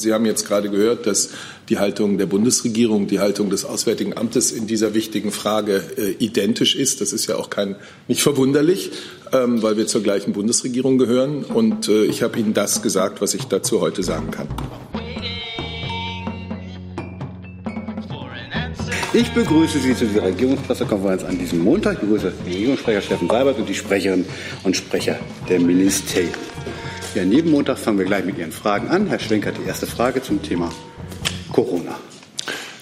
Sie haben jetzt gerade gehört, dass die Haltung der Bundesregierung, die Haltung des Auswärtigen Amtes in dieser wichtigen Frage äh, identisch ist. Das ist ja auch kein, nicht verwunderlich, ähm, weil wir zur gleichen Bundesregierung gehören. Und äh, ich habe Ihnen das gesagt, was ich dazu heute sagen kann. Ich begrüße Sie zu dieser Regierungspressekonferenz an diesem Montag. Ich begrüße den Regierungssprecher Steffen Seibert und die Sprecherinnen und Sprecher der Ministerien. Ja, neben Montag fangen wir gleich mit Ihren Fragen an. Herr Schwenk hat die erste Frage zum Thema Corona.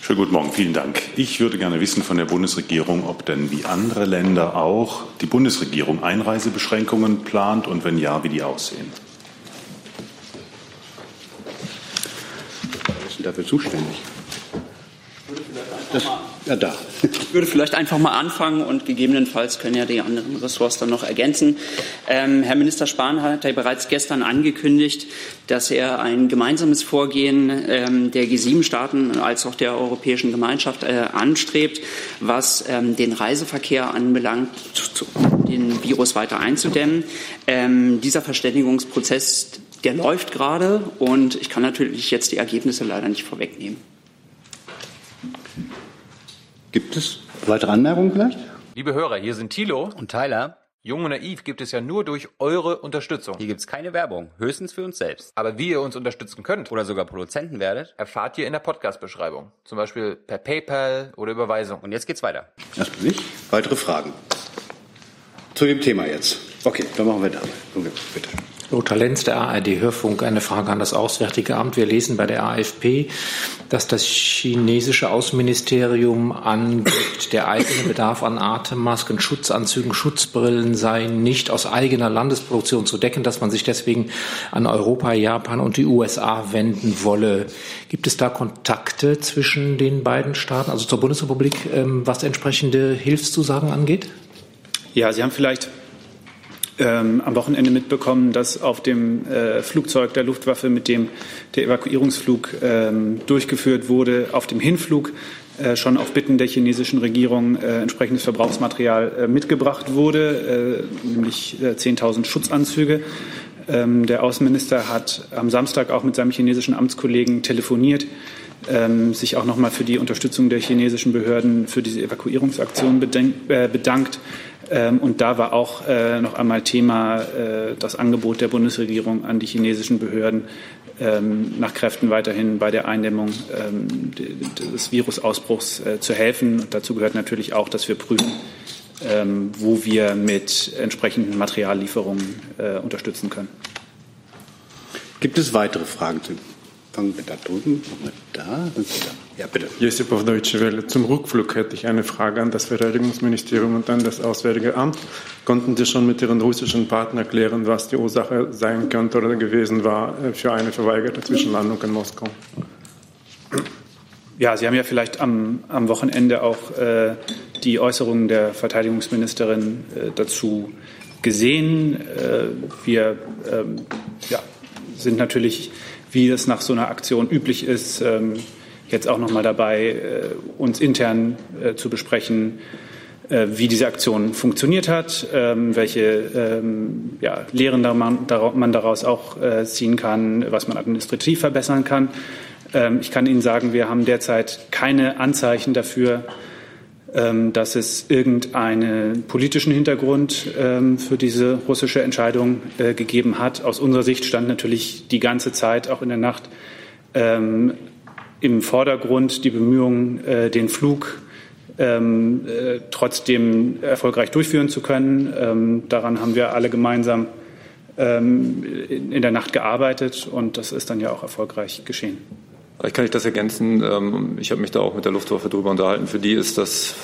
Schönen guten Morgen, vielen Dank. Ich würde gerne wissen von der Bundesregierung, ob denn wie andere Länder auch die Bundesregierung Einreisebeschränkungen plant und wenn ja, wie die aussehen. Wer ist denn dafür zuständig? Das, ja, da. Ich würde vielleicht einfach mal anfangen und gegebenenfalls können ja die anderen Ressorts dann noch ergänzen. Ähm, Herr Minister Spahn hat ja bereits gestern angekündigt, dass er ein gemeinsames Vorgehen ähm, der G7-Staaten als auch der Europäischen Gemeinschaft äh, anstrebt, was ähm, den Reiseverkehr anbelangt, zu, den Virus weiter einzudämmen. Ähm, dieser Verständigungsprozess, der läuft gerade und ich kann natürlich jetzt die Ergebnisse leider nicht vorwegnehmen. Gibt es weitere Anmerkungen vielleicht? Liebe Hörer, hier sind Thilo und Tyler. Jung und naiv gibt es ja nur durch eure Unterstützung. Hier gibt es keine Werbung, höchstens für uns selbst. Aber wie ihr uns unterstützen könnt oder sogar Produzenten werdet, erfahrt ihr in der Podcast-Beschreibung. Zum Beispiel per PayPal oder Überweisung. Und jetzt geht's weiter. Erstmal nicht. Weitere Fragen zu dem Thema jetzt. Okay, dann machen wir da. Bitte. Lothar Lenz, der ARD-Hörfunk, eine Frage an das Auswärtige Amt. Wir lesen bei der AFP, dass das chinesische Außenministerium angibt, der eigene Bedarf an Atemmasken, Schutzanzügen, Schutzbrillen sei nicht aus eigener Landesproduktion zu decken, dass man sich deswegen an Europa, Japan und die USA wenden wolle. Gibt es da Kontakte zwischen den beiden Staaten, also zur Bundesrepublik, ähm, was entsprechende Hilfszusagen angeht? Ja, Sie haben vielleicht ähm, am Wochenende mitbekommen, dass auf dem äh, Flugzeug der Luftwaffe, mit dem der Evakuierungsflug ähm, durchgeführt wurde, auf dem Hinflug äh, schon auf Bitten der chinesischen Regierung äh, entsprechendes Verbrauchsmaterial äh, mitgebracht wurde, äh, nämlich 10.000 äh, Schutzanzüge. Ähm, der Außenminister hat am Samstag auch mit seinem chinesischen Amtskollegen telefoniert, ähm, sich auch noch mal für die Unterstützung der chinesischen Behörden für diese Evakuierungsaktion bedankt. Ähm, und da war auch äh, noch einmal Thema äh, das Angebot der Bundesregierung an die chinesischen Behörden, ähm, nach Kräften weiterhin bei der Eindämmung ähm, des Virusausbruchs äh, zu helfen. Und dazu gehört natürlich auch, dass wir prüfen, wo wir mit entsprechenden Materiallieferungen unterstützen können. Gibt es weitere Fragen zu fangen wir da drüben, da, da. Ja, bitte. Deutsche Welle. Zum Rückflug hätte ich eine Frage an das Verteidigungsministerium und an das Auswärtige Amt. Konnten Sie schon mit Ihren russischen Partnern klären, was die Ursache sein könnte oder gewesen war äh, für eine verweigerte Zwischenlandung in Moskau? Ja, Sie haben ja vielleicht am, am Wochenende auch äh, die Äußerungen der Verteidigungsministerin äh, dazu gesehen. Äh, wir ähm, ja, sind natürlich wie es nach so einer Aktion üblich ist, ähm, jetzt auch noch mal dabei, äh, uns intern äh, zu besprechen, äh, wie diese Aktion funktioniert hat, ähm, welche ähm, Lehren man daraus auch ziehen kann, was man administrativ verbessern kann. Ich kann Ihnen sagen, wir haben derzeit keine Anzeichen dafür, dass es irgendeinen politischen Hintergrund ähm, für diese russische Entscheidung äh, gegeben hat. Aus unserer Sicht stand natürlich die ganze Zeit, auch in der Nacht, ähm, im Vordergrund die Bemühungen, äh, den Flug äh, trotzdem erfolgreich durchführen zu können. daran haben wir alle gemeinsam in der Nacht gearbeitet und das ist dann ja auch erfolgreich geschehen. Vielleicht kann ich das ergänzen. Ähm, ich habe mich da auch mit der Luftwaffe darüber unterhalten. Für die ist das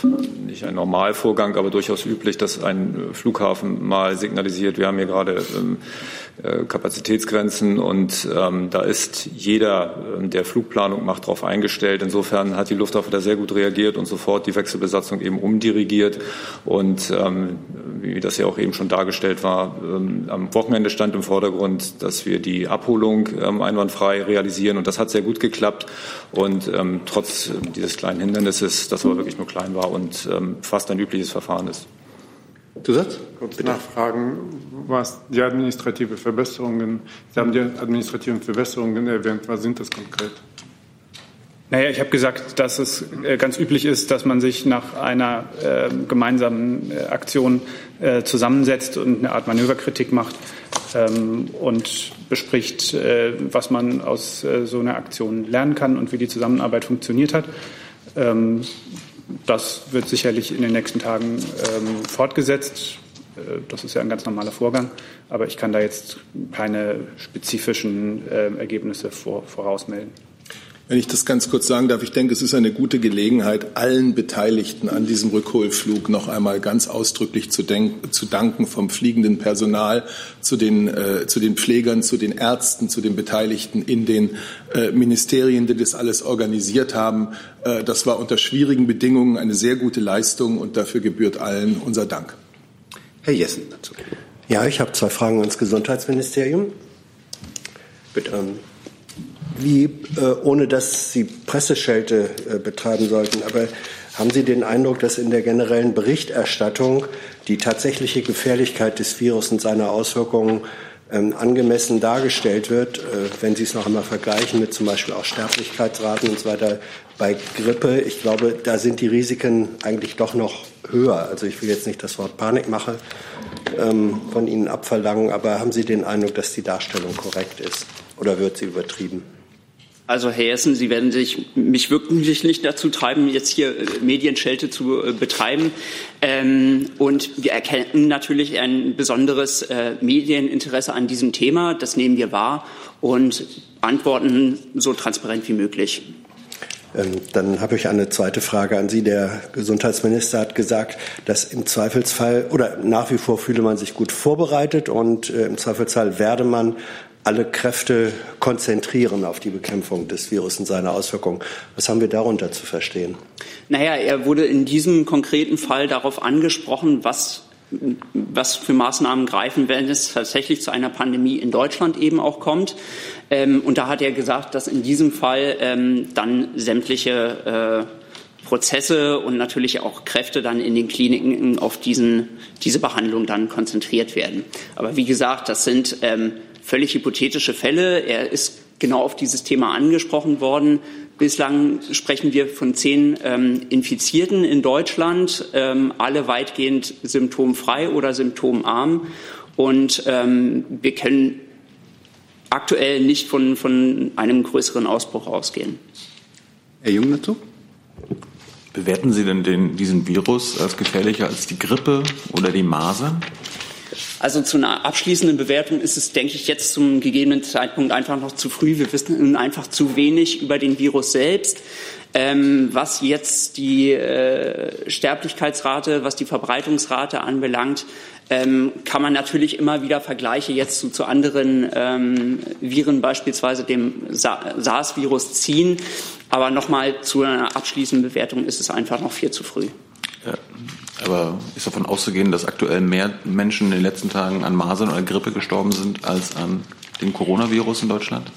nicht ein Normalvorgang, aber durchaus üblich, dass ein Flughafen mal signalisiert, wir haben hier gerade ähm, äh, Kapazitätsgrenzen und ähm, da ist jeder, ähm, der Flugplanung macht, darauf eingestellt. Insofern hat die Luftwaffe da sehr gut reagiert und sofort die Wechselbesatzung eben umdirigiert. Und ähm, wie das ja auch eben schon dargestellt war, ähm, am Wochenende stand im Vordergrund, dass wir die Abholung ähm, einwandfrei realisieren und das hat sehr gut geklappt. Und ähm, trotz dieses kleinen Hindernisses, das aber wirklich nur klein war und fast ein übliches Verfahren ist. Zusatz? Kurz Bitte. nachfragen, was die administrative Verbesserungen, Sie haben die administrativen Verbesserungen erwähnt, was sind das konkret? Naja, ich habe gesagt, dass es äh, ganz üblich ist, dass man sich nach einer äh, gemeinsamen Aktion äh, zusammensetzt und eine Art Manöverkritik macht ähm, und bespricht, äh, was man aus äh, so einer Aktion lernen kann und wie die Zusammenarbeit funktioniert hat. Ähm, das wird sicherlich in den nächsten Tagen ähm, fortgesetzt. Das ist ja ein ganz normaler Vorgang, aber ich kann da jetzt keine spezifischen Ergebnisse vorausmelden. Wenn ich das ganz kurz sagen darf, ich denke, es ist eine gute Gelegenheit, allen Beteiligten an diesem Rückholflug noch einmal ganz ausdrücklich zu, denken, zu danken, vom fliegenden Personal zu den, äh, zu den Pflegern, zu den Ärzten, zu den Beteiligten in den äh, Ministerien, die das alles organisiert haben. Äh, das war unter schwierigen Bedingungen eine sehr gute Leistung und dafür gebührt allen unser Dank. Herr Jessen dazu. Ja, ich habe zwei Fragen ans Gesundheitsministerium. Bitte. Ähm, wie, äh, ohne dass Sie Presseschelte äh, betreiben sollten. Aber haben Sie den Eindruck, dass in der generellen Berichterstattung die tatsächliche Gefährlichkeit des Virus und seiner Auswirkungen ähm, angemessen dargestellt wird, äh, wenn Sie es noch einmal vergleichen mit zum Beispiel auch Sterblichkeitsraten und so weiter bei Grippe? Ich glaube, da sind die Risiken eigentlich doch noch höher. Also ich will jetzt nicht das Wort Panikmache ähm, von Ihnen abverlangen, aber haben Sie den Eindruck, dass die Darstellung korrekt ist oder wird sie übertrieben? Also Herr Jessen, Sie werden sich, mich wirklich nicht dazu treiben, jetzt hier äh, Medienschelte zu äh, betreiben. Ähm, und wir erkennen natürlich ein besonderes äh, Medieninteresse an diesem Thema. Das nehmen wir wahr und antworten so transparent wie möglich. Ähm, dann habe ich eine zweite Frage an Sie. Der Gesundheitsminister hat gesagt, dass im Zweifelsfall oder nach wie vor fühle man sich gut vorbereitet und im Zweifelsfall werde man alle Kräfte konzentrieren auf die Bekämpfung des Virus und seiner Auswirkungen. Was haben wir darunter zu verstehen? Naja, er wurde in diesem konkreten Fall darauf angesprochen, was, was für Maßnahmen greifen, wenn es tatsächlich zu einer Pandemie in Deutschland eben auch kommt. Ähm, und da hat er gesagt, dass in diesem Fall ähm, dann sämtliche äh, Prozesse und natürlich auch Kräfte dann in den Kliniken auf diesen, diese Behandlung dann konzentriert werden. Aber wie gesagt, das sind ähm, völlig hypothetische Fälle. Er ist genau auf dieses Thema angesprochen worden. Bislang sprechen wir von zehn ähm, Infizierten in Deutschland, ähm, alle weitgehend symptomfrei oder symptomarm. Und ähm, wir können aktuell nicht von, von einem größeren Ausbruch ausgehen. Herr Jung dazu? Bewerten Sie denn den, diesen Virus als gefährlicher als die Grippe oder die Masern? Also zu einer abschließenden Bewertung ist es, denke ich, jetzt zum gegebenen Zeitpunkt einfach noch zu früh. Wir wissen einfach zu wenig über den Virus selbst. Ähm, was jetzt die äh, Sterblichkeitsrate, was die Verbreitungsrate anbelangt, ähm, kann man natürlich immer wieder Vergleiche jetzt zu, zu anderen ähm, Viren, beispielsweise dem Sa SARS-Virus ziehen. Aber nochmal zu einer abschließenden Bewertung ist es einfach noch viel zu früh. Ja. Aber ist davon auszugehen, dass aktuell mehr Menschen in den letzten Tagen an Masern oder Grippe gestorben sind als an dem Coronavirus in Deutschland?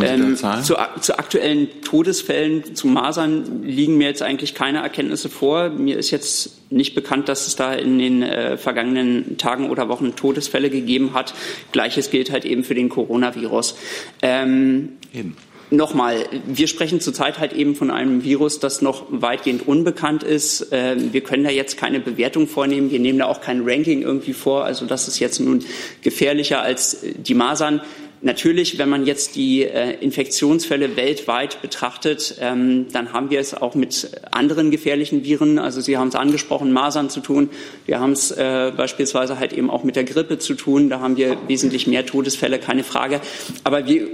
Ähm, zu, zu, aktuellen Todesfällen, zu Masern liegen mir jetzt eigentlich keine Erkenntnisse vor. Mir ist jetzt nicht bekannt, dass es da in den äh, vergangenen Tagen oder Wochen Todesfälle gegeben hat. Gleiches gilt halt eben für den Coronavirus. Ähm, eben. Nochmal, wir sprechen zurzeit halt eben von einem Virus, das noch weitgehend unbekannt ist. Ähm, wir können da jetzt keine Bewertung vornehmen. Wir nehmen da auch kein Ranking irgendwie vor. Also das ist jetzt nun gefährlicher als die Masern. Natürlich, wenn man jetzt die äh, Infektionsfälle weltweit betrachtet, ähm, dann haben wir es auch mit anderen gefährlichen Viren, also Sie haben es angesprochen, Masern zu tun. Wir haben es äh, beispielsweise halt eben auch mit der Grippe zu tun. Da haben wir wesentlich mehr Todesfälle, keine Frage. Aber wir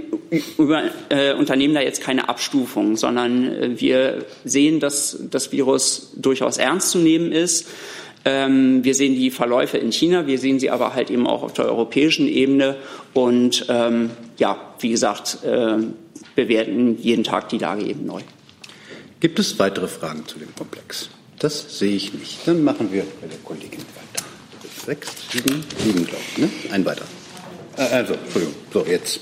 über, äh, unternehmen da jetzt keine Abstufung, sondern äh, wir sehen, dass das Virus durchaus ernst zu nehmen ist. Ähm, wir sehen die Verläufe in China, wir sehen sie aber halt eben auch auf der europäischen Ebene. Und ähm, ja, wie gesagt, äh, bewerten jeden Tag die Lage eben neu. Gibt es weitere Fragen zu dem Komplex? Das sehe ich nicht. Dann machen wir bei der Kollegin weiter. Sechs, sieben, sieben, glaube ich. Ne? Ein weiter. Äh, also, Entschuldigung. So, jetzt.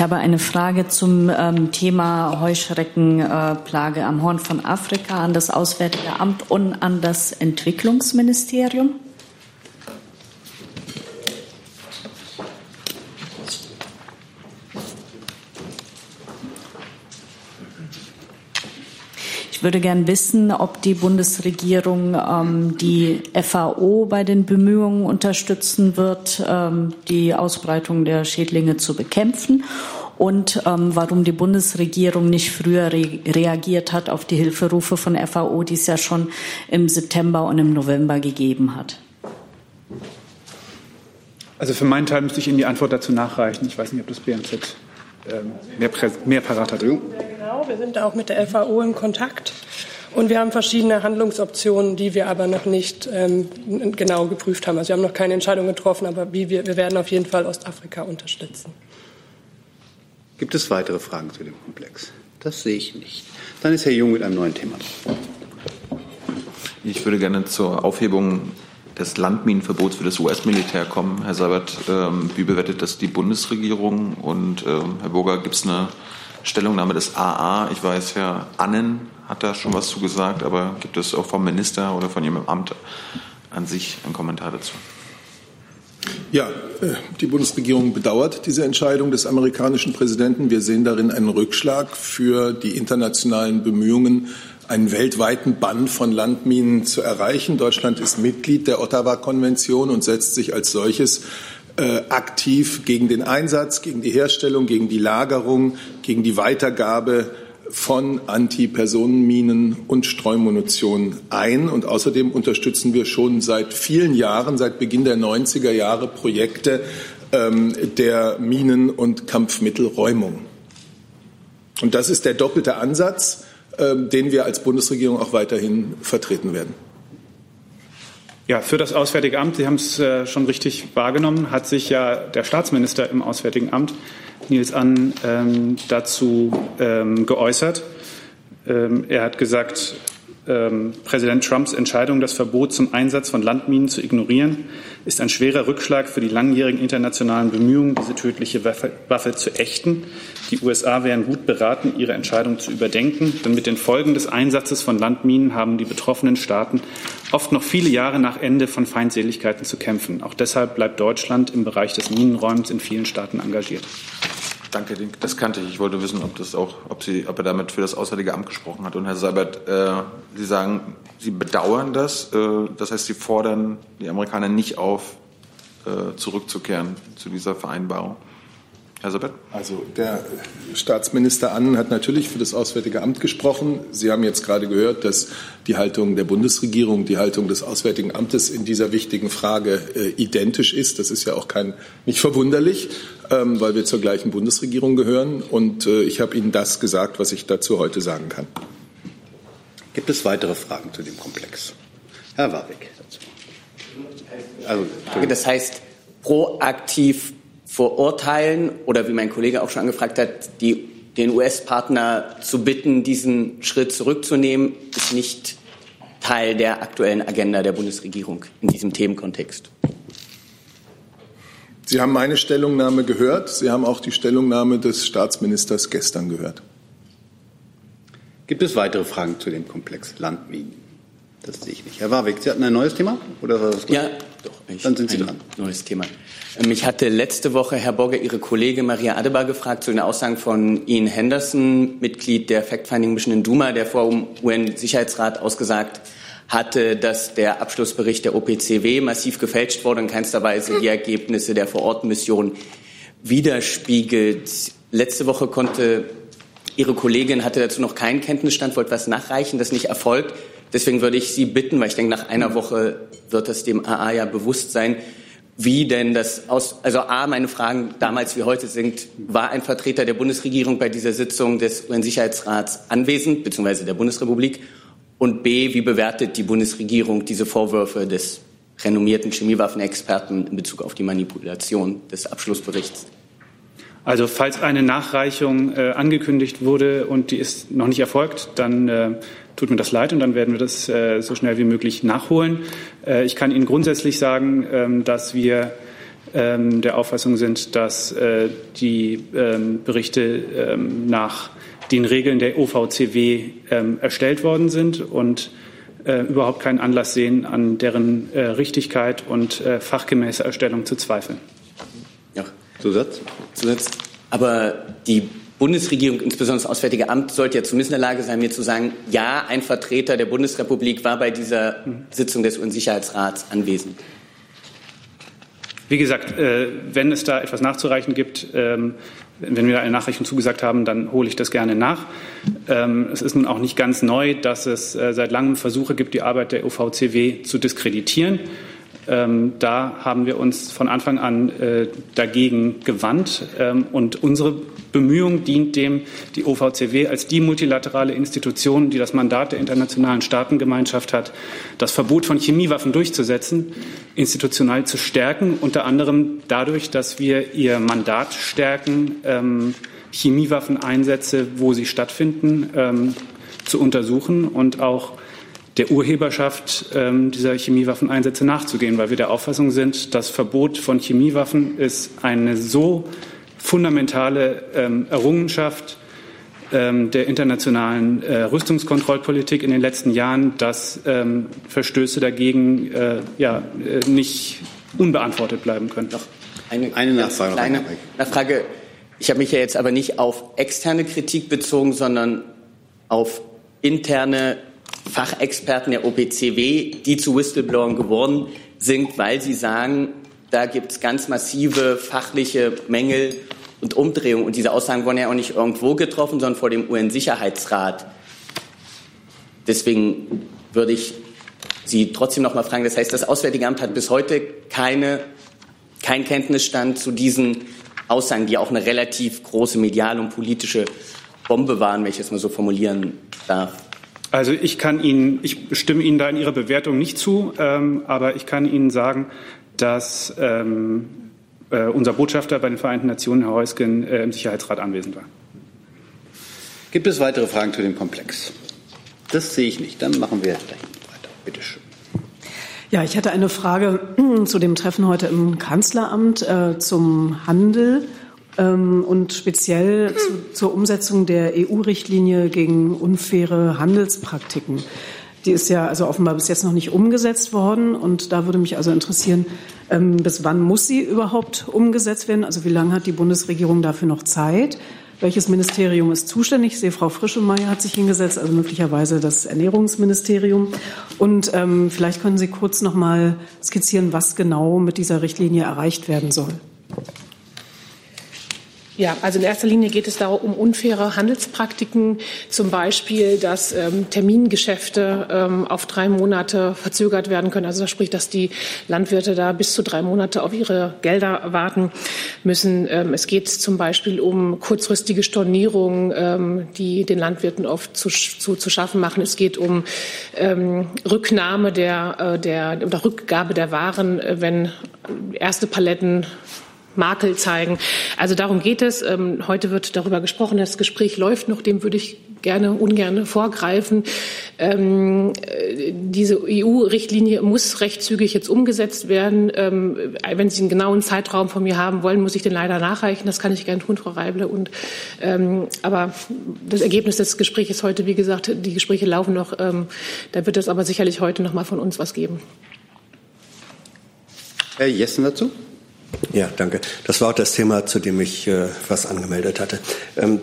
Ich habe eine Frage zum ähm, Thema Heuschreckenplage äh, am Horn von Afrika an das Auswärtige Amt und an das Entwicklungsministerium. Ich würde gern wissen, ob die Bundesregierung ähm, die FAO bei den Bemühungen unterstützen wird, ähm, die Ausbreitung der Schädlinge zu bekämpfen und ähm, warum die Bundesregierung nicht früher re reagiert hat auf die Hilferufe von FAO, die es ja schon im September und im November gegeben hat. Also für meinen Teil müsste ich Ihnen die Antwort dazu nachreichen. Ich weiß nicht, ob das BMZ ähm, mehr, mehr parat hat. Genau, wir sind auch mit der FAO in Kontakt. Und wir haben verschiedene Handlungsoptionen, die wir aber noch nicht ähm, genau geprüft haben. Also wir haben noch keine Entscheidung getroffen, aber wie wir, wir werden auf jeden Fall Ostafrika unterstützen. Gibt es weitere Fragen zu dem Komplex? Das sehe ich nicht. Dann ist Herr Jung mit einem neuen Thema. Ich würde gerne zur Aufhebung des Landminenverbots für das US-Militär kommen. Herr Seibert, ähm, wie bewertet das die Bundesregierung? Und ähm, Herr Burger, gibt es eine Stellungnahme des AA? Ich weiß, Herr Annen hat da schon was zu gesagt, aber gibt es auch vom Minister oder von jemandem Amt an sich einen Kommentar dazu? Ja, äh, die Bundesregierung bedauert diese Entscheidung des amerikanischen Präsidenten. Wir sehen darin einen Rückschlag für die internationalen Bemühungen, einen weltweiten Bann von Landminen zu erreichen. Deutschland ist Mitglied der Ottawa-Konvention und setzt sich als solches aktiv gegen den Einsatz, gegen die Herstellung, gegen die Lagerung, gegen die Weitergabe von Antipersonenminen und Streumunition ein. Und außerdem unterstützen wir schon seit vielen Jahren, seit Beginn der 90er Jahre, Projekte ähm, der Minen- und Kampfmittelräumung. Und das ist der doppelte Ansatz, ähm, den wir als Bundesregierung auch weiterhin vertreten werden. Ja, für das Auswärtige Amt, Sie haben es äh, schon richtig wahrgenommen, hat sich ja der Staatsminister im Auswärtigen Amt Nils An ähm, dazu ähm, geäußert. Ähm, er hat gesagt, ähm, Präsident Trumps Entscheidung, das Verbot zum Einsatz von Landminen zu ignorieren, ist ein schwerer Rückschlag für die langjährigen internationalen Bemühungen, diese tödliche Waffe, Waffe zu ächten. Die USA wären gut beraten, ihre Entscheidung zu überdenken, denn mit den Folgen des Einsatzes von Landminen haben die betroffenen Staaten oft noch viele Jahre nach Ende von Feindseligkeiten zu kämpfen. Auch deshalb bleibt Deutschland im Bereich des Minenräumens in vielen Staaten engagiert. Danke, das kannte ich. Ich wollte wissen, ob, das auch, ob, Sie, ob er damit für das Auswärtige Amt gesprochen hat. Und Herr Seibert, äh, Sie sagen, Sie bedauern das. Äh, das heißt, Sie fordern die Amerikaner nicht auf, äh, zurückzukehren zu dieser Vereinbarung. Herr Sabet? Also der Staatsminister Annen hat natürlich für das Auswärtige Amt gesprochen. Sie haben jetzt gerade gehört, dass die Haltung der Bundesregierung, die Haltung des Auswärtigen Amtes in dieser wichtigen Frage äh, identisch ist. Das ist ja auch kein, nicht verwunderlich, ähm, weil wir zur gleichen Bundesregierung gehören. Und äh, ich habe Ihnen das gesagt, was ich dazu heute sagen kann. Gibt es weitere Fragen zu dem Komplex? Herr Warwick dazu. Also, das heißt, proaktiv verurteilen oder wie mein Kollege auch schon angefragt hat, die, den US-Partner zu bitten, diesen Schritt zurückzunehmen, ist nicht Teil der aktuellen Agenda der Bundesregierung in diesem Themenkontext. Sie haben meine Stellungnahme gehört. Sie haben auch die Stellungnahme des Staatsministers gestern gehört. Gibt es weitere Fragen zu dem Komplex Landminen? Das sehe ich nicht. Herr Warwick, Sie hatten ein neues Thema? Oder war das ja, doch. Dann sind Sie dran. Neues Thema. Mich hatte letzte Woche Herr Borger Ihre Kollegin Maria Adebar gefragt zu den Aussagen von Ian Henderson, Mitglied der Fact-Finding Mission in Duma, der vor dem UN-Sicherheitsrat ausgesagt hatte, dass der Abschlussbericht der OPCW massiv gefälscht wurde und in keinster Weise die Ergebnisse der Vorortmission widerspiegelt. Letzte Woche konnte Ihre Kollegin hatte dazu noch keinen Kenntnisstand, wollte was nachreichen, das nicht erfolgt. Deswegen würde ich Sie bitten, weil ich denke, nach einer Woche wird das dem AA ja bewusst sein, wie denn das aus, also A, meine Fragen damals wie heute sind, war ein Vertreter der Bundesregierung bei dieser Sitzung des UN-Sicherheitsrats anwesend, beziehungsweise der Bundesrepublik? Und B, wie bewertet die Bundesregierung diese Vorwürfe des renommierten Chemiewaffenexperten in Bezug auf die Manipulation des Abschlussberichts? Also falls eine Nachreichung äh, angekündigt wurde und die ist noch nicht erfolgt, dann äh, tut mir das leid und dann werden wir das äh, so schnell wie möglich nachholen. Äh, ich kann Ihnen grundsätzlich sagen, ähm, dass wir ähm, der Auffassung sind, dass äh, die ähm, Berichte ähm, nach den Regeln der OVCW ähm, erstellt worden sind und äh, überhaupt keinen Anlass sehen, an deren äh, Richtigkeit und äh, fachgemäße Erstellung zu zweifeln. Ja. Zusatz? Zusatz. Aber die Bundesregierung, insbesondere das Auswärtige Amt, sollte ja zumindest in der Lage sein, mir zu sagen, ja, ein Vertreter der Bundesrepublik war bei dieser Sitzung des UN-Sicherheitsrats anwesend. Wie gesagt, äh, wenn es da etwas nachzureichen gibt, ähm, wenn wir eine Nachricht zugesagt haben, dann hole ich das gerne nach. Ähm, es ist nun auch nicht ganz neu, dass es äh, seit langem Versuche gibt, die Arbeit der OVCW zu diskreditieren. Ähm, da haben wir uns von Anfang an äh, dagegen gewandt. Ähm, und unsere Bemühung dient dem, die OVCW als die multilaterale Institution, die das Mandat der internationalen Staatengemeinschaft hat, das Verbot von Chemiewaffen durchzusetzen, institutionell zu stärken, unter anderem dadurch, dass wir ihr Mandat stärken, ähm, Chemiewaffeneinsätze, wo sie stattfinden, ähm, zu untersuchen und auch der Urheberschaft ähm, dieser Chemiewaffeneinsätze nachzugehen, weil wir der Auffassung sind, das Verbot von Chemiewaffen ist eine so fundamentale ähm, Errungenschaft ähm, der internationalen äh, Rüstungskontrollpolitik in den letzten Jahren, dass ähm, Verstöße dagegen äh, ja, äh, nicht unbeantwortet bleiben können. Doch. Eine, eine Nachfrage. Kleine Nachfrage. Ich habe mich ja jetzt aber nicht auf externe Kritik bezogen, sondern auf interne Fachexperten der OPCW, die zu Whistleblowern geworden sind, weil sie sagen, da gibt es ganz massive fachliche Mängel und Umdrehungen. Und diese Aussagen wurden ja auch nicht irgendwo getroffen, sondern vor dem UN-Sicherheitsrat. Deswegen würde ich Sie trotzdem noch mal fragen. Das heißt, das Auswärtige Amt hat bis heute keine, keinen Kenntnisstand zu diesen Aussagen, die auch eine relativ große mediale und politische Bombe waren, wenn ich es mal so formulieren darf. Also ich kann Ihnen, ich stimme Ihnen da in Ihrer Bewertung nicht zu, ähm, aber ich kann Ihnen sagen, dass ähm, äh, unser Botschafter bei den Vereinten Nationen, Herr Heusgen, äh, im Sicherheitsrat anwesend war. Gibt es weitere Fragen zu dem Komplex? Das sehe ich nicht. Dann machen wir gleich weiter. Bitte schön. Ja, ich hatte eine Frage zu dem Treffen heute im Kanzleramt äh, zum Handel und speziell zu, zur Umsetzung der EU-Richtlinie gegen unfaire Handelspraktiken. Die ist ja also offenbar bis jetzt noch nicht umgesetzt worden. Und da würde mich also interessieren, ähm, bis wann muss sie überhaupt umgesetzt werden? Also wie lange hat die Bundesregierung dafür noch Zeit? Welches Ministerium ist zuständig? Ich sehe, Frau Frischemeyer hat sich hingesetzt, also möglicherweise das Ernährungsministerium. Und ähm, vielleicht können Sie kurz noch mal skizzieren, was genau mit dieser Richtlinie erreicht werden soll. Ja, also in erster Linie geht es darum, um unfaire Handelspraktiken, zum Beispiel, dass ähm, Termingeschäfte ähm, auf drei Monate verzögert werden können. Also das spricht, dass die Landwirte da bis zu drei Monate auf ihre Gelder warten müssen. Ähm, es geht zum Beispiel um kurzfristige Stornierungen, ähm, die den Landwirten oft zu, zu, zu schaffen machen. Es geht um ähm, Rücknahme der, äh, der oder Rückgabe der Waren, äh, wenn erste Paletten Makel zeigen. Also darum geht es. Ähm, heute wird darüber gesprochen. Das Gespräch läuft noch. Dem würde ich gerne ungern vorgreifen. Ähm, äh, diese EU-Richtlinie muss recht zügig jetzt umgesetzt werden. Ähm, wenn Sie einen genauen Zeitraum von mir haben wollen, muss ich den leider nachreichen. Das kann ich gerne tun, Frau Reible. Und, ähm, aber das Ergebnis des Gesprächs heute, wie gesagt, die Gespräche laufen noch. Ähm, da wird es aber sicherlich heute noch mal von uns was geben. Herr Jessen dazu? Ja, danke. Das war auch das Thema, zu dem ich äh, was angemeldet hatte. Ähm,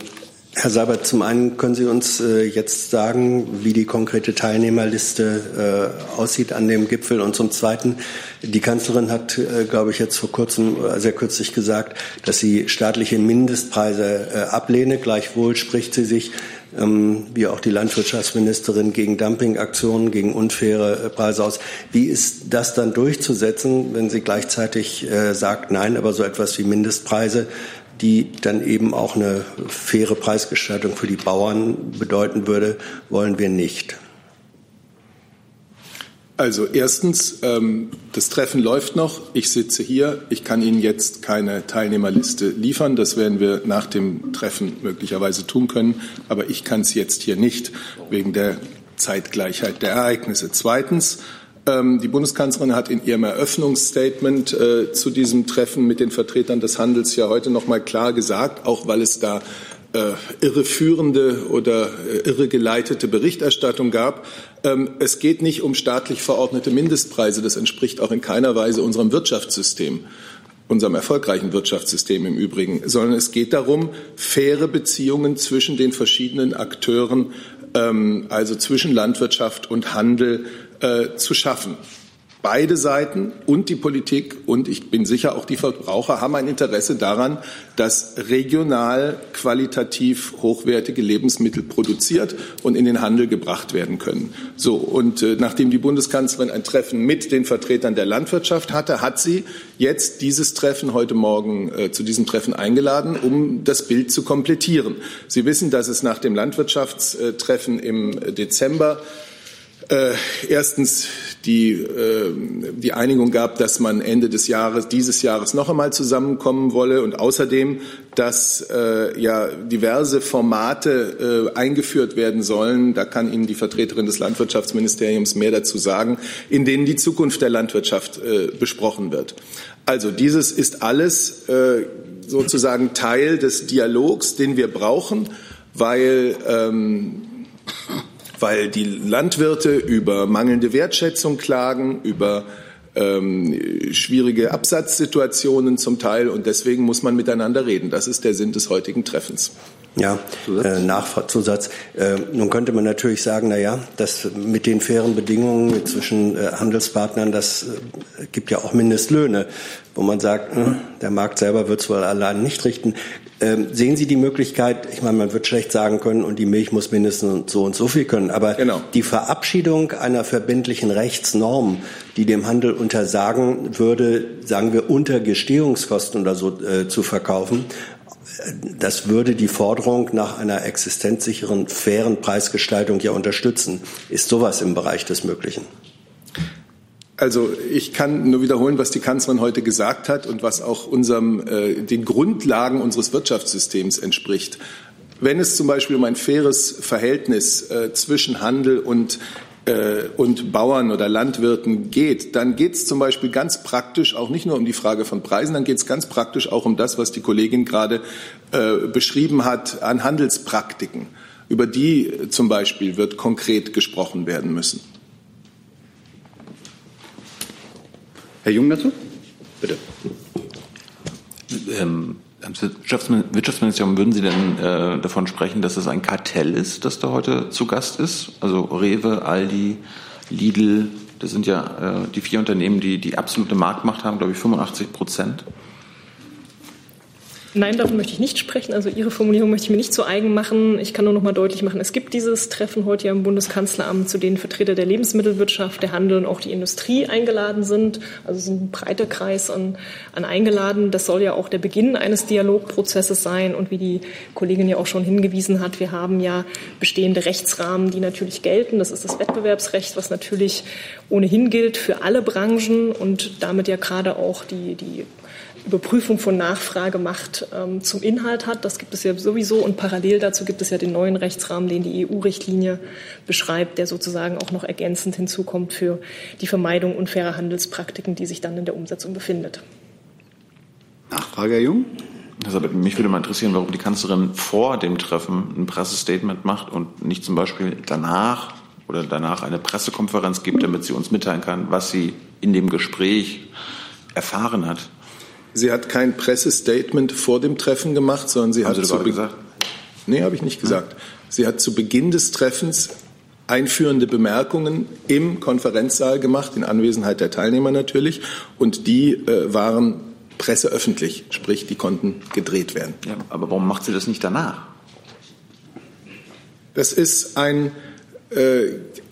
Herr Seibert, zum einen können Sie uns äh, jetzt sagen, wie die konkrete Teilnehmerliste äh, aussieht an dem Gipfel. Und zum Zweiten, die Kanzlerin hat, äh, glaube ich, jetzt vor kurzem, sehr kürzlich gesagt, dass sie staatliche Mindestpreise ablehne. Gleichwohl spricht sie sich ähm, wie auch die Landwirtschaftsministerin gegen Dumpingaktionen, gegen unfaire Preise aus. Wie ist das dann durchzusetzen, wenn sie gleichzeitig sagt, nein, aber so etwas wie Mindestpreise, die dann eben auch eine faire Preisgestaltung für die Bauern bedeuten würde, wollen wir nicht? Also erstens, ähm, das Treffen läuft noch. Ich sitze hier. Ich kann Ihnen jetzt keine Teilnehmerliste liefern. Das werden wir nach dem Treffen möglicherweise tun können. Aber ich kann es jetzt hier nicht wegen der Zeitgleichheit der Ereignisse. Zweitens, die Bundeskanzlerin hat in ihrem Eröffnungsstatement äh, zu diesem Treffen mit den Vertretern des Handels ja heute noch mal klar gesagt, auch weil es da äh, irreführende oder äh, irregeleitete Berichterstattung gab. Ähm, es geht nicht um staatlich verordnete Mindestpreise. Das entspricht auch in keiner Weise unserem Wirtschaftssystem unserem erfolgreichen Wirtschaftssystem im Übrigen, sondern es geht darum, faire Beziehungen zwischen den verschiedenen Akteuren, ähm, also zwischen Landwirtschaft und Handel, äh, zu schaffen. Beide Seiten und die Politik und ich bin sicher auch die Verbraucher haben ein Interesse daran, dass regional qualitativ hochwertige Lebensmittel produziert und in den Handel gebracht werden können. So und äh, nachdem die Bundeskanzlerin ein Treffen mit den Vertretern der Landwirtschaft hatte, hat sie jetzt dieses Treffen heute Morgen äh, zu diesem Treffen eingeladen, um das Bild zu komplettieren. Sie wissen, dass es nach dem Landwirtschaftstreffen im Dezember äh, erstens die, äh, die Einigung gab, dass man Ende des Jahres, dieses Jahres noch einmal zusammenkommen wolle und außerdem, dass äh, ja diverse Formate äh, eingeführt werden sollen. Da kann Ihnen die Vertreterin des Landwirtschaftsministeriums mehr dazu sagen, in denen die Zukunft der Landwirtschaft äh, besprochen wird. Also dieses ist alles äh, sozusagen Teil des Dialogs, den wir brauchen, weil ähm, weil die Landwirte über mangelnde Wertschätzung klagen, über ähm, schwierige Absatzsituationen zum Teil und deswegen muss man miteinander reden. Das ist der Sinn des heutigen Treffens. Ja, äh, Nachzusatz. Äh, nun könnte man natürlich sagen, na ja, das mit den fairen Bedingungen zwischen äh, Handelspartnern, das äh, gibt ja auch Mindestlöhne, wo man sagt, hm, der Markt selber wird es wohl allein nicht richten. Ähm, sehen Sie die Möglichkeit, ich meine, man wird schlecht sagen können, und die Milch muss mindestens so und so viel können, aber genau. die Verabschiedung einer verbindlichen Rechtsnorm, die dem Handel untersagen würde, sagen wir, unter Gestehungskosten oder so äh, zu verkaufen, äh, das würde die Forderung nach einer existenzsicheren, fairen Preisgestaltung ja unterstützen. Ist sowas im Bereich des Möglichen? Also ich kann nur wiederholen, was die Kanzlerin heute gesagt hat und was auch unserem, äh, den Grundlagen unseres Wirtschaftssystems entspricht. Wenn es zum Beispiel um ein faires Verhältnis äh, zwischen Handel und äh, und Bauern oder Landwirten geht, dann geht es zum Beispiel ganz praktisch auch nicht nur um die Frage von Preisen, dann geht es ganz praktisch auch um das, was die Kollegin gerade äh, beschrieben hat an Handelspraktiken. Über die zum Beispiel wird konkret gesprochen werden müssen. Herr Jung dazu? Bitte. Ähm, Wirtschaftsministerium, würden Sie denn äh, davon sprechen, dass es ein Kartell ist, das da heute zu Gast ist? Also Rewe, Aldi, Lidl, das sind ja äh, die vier Unternehmen, die die absolute Marktmacht haben, glaube ich, 85 Prozent. Nein, davon möchte ich nicht sprechen. Also Ihre Formulierung möchte ich mir nicht zu eigen machen. Ich kann nur noch mal deutlich machen, es gibt dieses Treffen heute hier im Bundeskanzleramt, zu denen Vertreter der Lebensmittelwirtschaft, der Handel und auch die Industrie eingeladen sind. Also es ist ein breiter Kreis an, an eingeladen. Das soll ja auch der Beginn eines Dialogprozesses sein. Und wie die Kollegin ja auch schon hingewiesen hat, wir haben ja bestehende Rechtsrahmen, die natürlich gelten. Das ist das Wettbewerbsrecht, was natürlich ohnehin gilt für alle Branchen und damit ja gerade auch die, die Überprüfung von Nachfragemacht ähm, zum Inhalt hat. Das gibt es ja sowieso. Und parallel dazu gibt es ja den neuen Rechtsrahmen, den die EU-Richtlinie beschreibt, der sozusagen auch noch ergänzend hinzukommt für die Vermeidung unfairer Handelspraktiken, die sich dann in der Umsetzung befindet. Nachfrage, Herr Jung? Also, mich würde mal interessieren, warum die Kanzlerin vor dem Treffen ein Pressestatement macht und nicht zum Beispiel danach oder danach eine Pressekonferenz gibt, damit sie uns mitteilen kann, was sie in dem Gespräch erfahren hat. Sie hat kein Pressestatement vor dem Treffen gemacht, sondern sie Haben hat Sie zu gesagt? Nee, habe ich nicht gesagt. Sie hat zu Beginn des Treffens einführende Bemerkungen im Konferenzsaal gemacht, in Anwesenheit der Teilnehmer natürlich, und die äh, waren presseöffentlich, sprich, die konnten gedreht werden. Ja, aber warum macht sie das nicht danach? Das ist ein äh,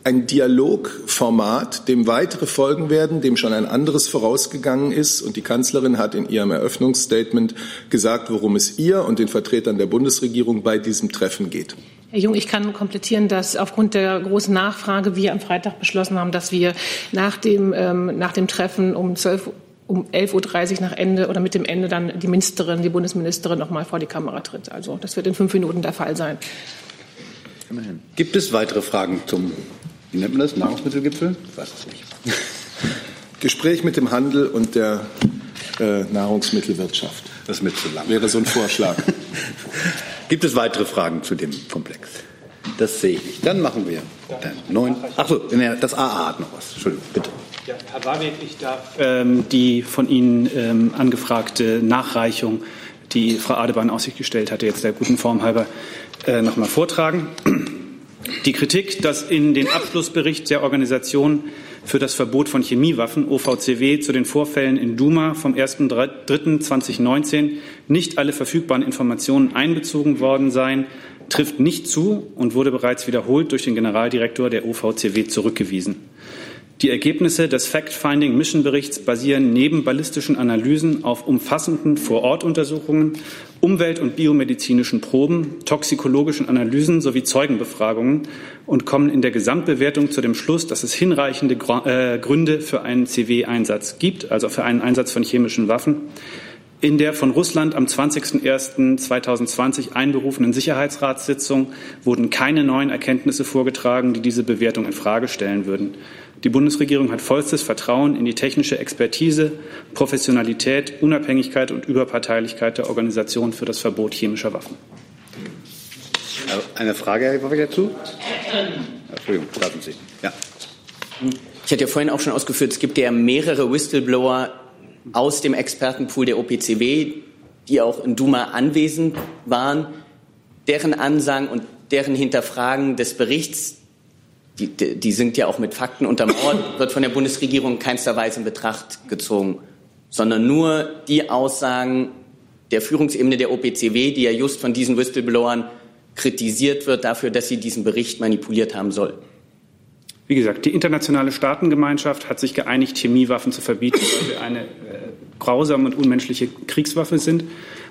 ein Dialogformat, dem weitere folgen werden, dem schon ein anderes vorausgegangen ist. Und die Kanzlerin hat in ihrem Eröffnungsstatement gesagt, worum es ihr und den Vertretern der Bundesregierung bei diesem Treffen geht. Herr Jung, ich kann komplettieren, dass aufgrund der großen Nachfrage wir am Freitag beschlossen haben, dass wir nach dem, ähm, nach dem Treffen um 12 um 11.30 Uhr nach Ende oder mit dem Ende dann die Ministerin, die Bundesministerin noch mal vor die Kamera tritt. Also das wird in fünf Minuten der Fall sein. Gibt es weitere Fragen zum wie nennt man das? Nahrungsmittelgipfel? Ich weiß es nicht. Gespräch mit dem Handel und der äh, Nahrungsmittelwirtschaft. Das mir zu lang. Wäre so ein Vorschlag. Gibt es weitere Fragen zu dem Komplex? Das sehe ich nicht. Dann machen wir dann neun. Achso, das AA hat noch was. Entschuldigung, bitte. Ja, Herr Warwick, ich darf ähm, die von Ihnen ähm, angefragte Nachreichung, die Frau Adeban aus sich gestellt hatte, jetzt der guten Form halber äh, noch mal vortragen. Die Kritik, dass in den Abschlussbericht der Organisation für das Verbot von Chemiewaffen OVCW zu den Vorfällen in Duma vom 1.3.2019 nicht alle verfügbaren Informationen einbezogen worden seien, trifft nicht zu und wurde bereits wiederholt durch den Generaldirektor der OVCW zurückgewiesen. Die Ergebnisse des Fact-Finding-Mission-Berichts basieren neben ballistischen Analysen auf umfassenden Vorortuntersuchungen, Umwelt- und biomedizinischen Proben, toxikologischen Analysen sowie Zeugenbefragungen und kommen in der Gesamtbewertung zu dem Schluss, dass es hinreichende äh, Gründe für einen CW-Einsatz gibt, also für einen Einsatz von chemischen Waffen. In der von Russland am 20.01.2020 einberufenen Sicherheitsratssitzung wurden keine neuen Erkenntnisse vorgetragen, die diese Bewertung in Frage stellen würden. Die Bundesregierung hat vollstes Vertrauen in die technische Expertise, Professionalität, Unabhängigkeit und Überparteilichkeit der Organisation für das Verbot chemischer Waffen. Eine Frage, Herr Wawek, dazu? Entschuldigung, lassen Sie. Ja. Ich hatte ja vorhin auch schon ausgeführt, es gibt ja mehrere Whistleblower aus dem Expertenpool der OPCW, die auch in Duma anwesend waren. Deren Ansagen und deren Hinterfragen des Berichts die, die sind ja auch mit Fakten untermauert, wird von der Bundesregierung in keinster Weise in Betracht gezogen, sondern nur die Aussagen der Führungsebene der OPCW, die ja just von diesen Whistleblowern kritisiert wird dafür, dass sie diesen Bericht manipuliert haben soll. Wie gesagt, die internationale Staatengemeinschaft hat sich geeinigt, Chemiewaffen zu verbieten, weil sie eine äh, grausame und unmenschliche Kriegswaffe sind.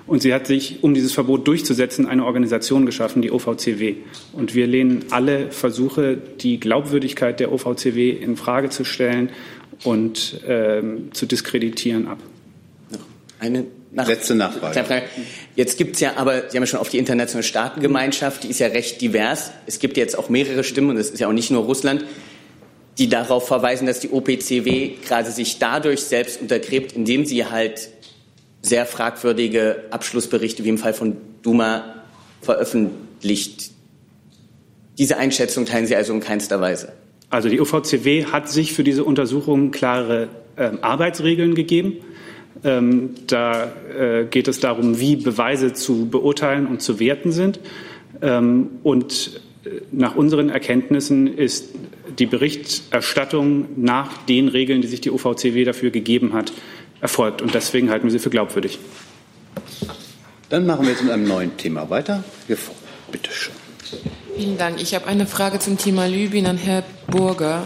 Und sie hat sich, um dieses Verbot durchzusetzen, eine Organisation geschaffen, die OVCW. Und wir lehnen alle Versuche, die Glaubwürdigkeit der OVCW in Frage zu stellen und ähm, zu diskreditieren, ab. Eine nach Letzte Nachfrage. Jetzt gibt es ja aber, Sie haben ja schon auf die internationale Staatengemeinschaft, die ist ja recht divers. Es gibt jetzt auch mehrere Stimmen, und es ist ja auch nicht nur Russland, die darauf verweisen, dass die OPCW gerade sich dadurch selbst untergräbt, indem sie halt sehr fragwürdige Abschlussberichte wie im Fall von Duma veröffentlicht. Diese Einschätzung teilen Sie also in keinster Weise. Also die OVCW hat sich für diese Untersuchung klare äh, Arbeitsregeln gegeben. Ähm, da äh, geht es darum, wie Beweise zu beurteilen und zu werten sind. Ähm, und äh, nach unseren Erkenntnissen ist die Berichterstattung nach den Regeln, die sich die OVCW dafür gegeben hat, erfolgt. Und deswegen halten wir sie für glaubwürdig. Dann machen wir jetzt mit einem neuen Thema weiter. Bitte schön. Vielen Dank. Ich habe eine Frage zum Thema Libyen an Herrn Burger.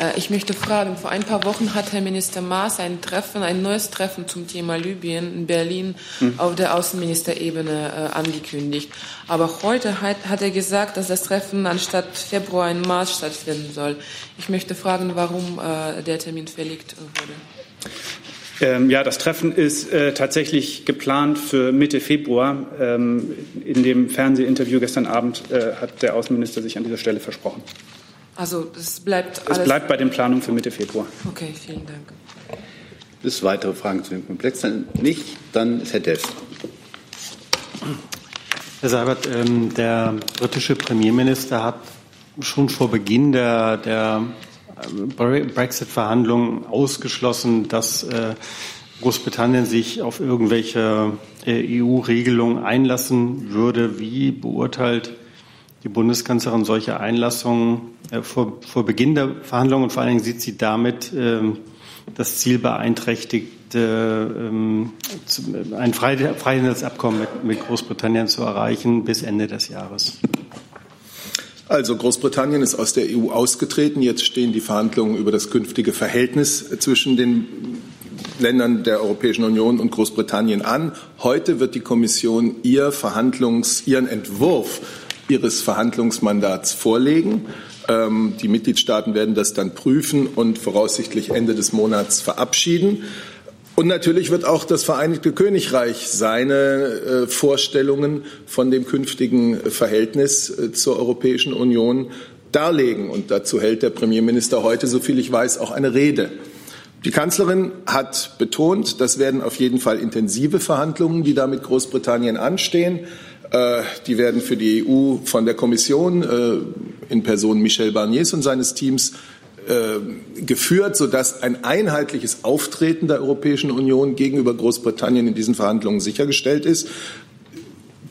Äh, ich möchte fragen, vor ein paar Wochen hat Herr Minister Maas ein Treffen, ein neues Treffen zum Thema Libyen in Berlin mhm. auf der Außenministerebene äh, angekündigt. Aber heute hat, hat er gesagt, dass das Treffen anstatt Februar in März stattfinden soll. Ich möchte fragen, warum äh, der Termin verlegt wurde. Ähm, ja, das Treffen ist äh, tatsächlich geplant für Mitte Februar. Ähm, in dem Fernsehinterview gestern Abend äh, hat der Außenminister sich an dieser Stelle versprochen. Also es bleibt alles. Es bleibt bei den Planungen für Mitte Februar. Okay, vielen Dank. Bis weitere Fragen zu dem Komplex dann nicht, dann ist Herr Dess. Herr Seibert, ähm, der britische Premierminister hat schon vor Beginn der, der Brexit-Verhandlungen ausgeschlossen, dass äh, Großbritannien sich auf irgendwelche äh, EU-Regelungen einlassen würde. Wie beurteilt die Bundeskanzlerin solche Einlassungen äh, vor, vor Beginn der Verhandlungen und vor allen Dingen sieht sie damit ähm, das Ziel beeinträchtigt, ähm, ein Freihandelsabkommen mit, mit Großbritannien zu erreichen bis Ende des Jahres? Also Großbritannien ist aus der EU ausgetreten. Jetzt stehen die Verhandlungen über das künftige Verhältnis zwischen den Ländern der Europäischen Union und Großbritannien an. Heute wird die Kommission ihr Verhandlungs, ihren Entwurf ihres Verhandlungsmandats vorlegen. Ähm, die Mitgliedstaaten werden das dann prüfen und voraussichtlich Ende des Monats verabschieden. Und natürlich wird auch das Vereinigte Königreich seine äh, Vorstellungen von dem künftigen Verhältnis äh, zur Europäischen Union darlegen. Und dazu hält der Premierminister heute, soviel ich weiß, auch eine Rede. Die Kanzlerin hat betont, das werden auf jeden Fall intensive Verhandlungen, die da mit Großbritannien anstehen. Äh, die werden für die EU von der Kommission äh, in Person Michel Barniers und seines Teams äh, geführt, sodass ein einheitliches Auftreten der Europäischen Union gegenüber Großbritannien in diesen Verhandlungen sichergestellt ist.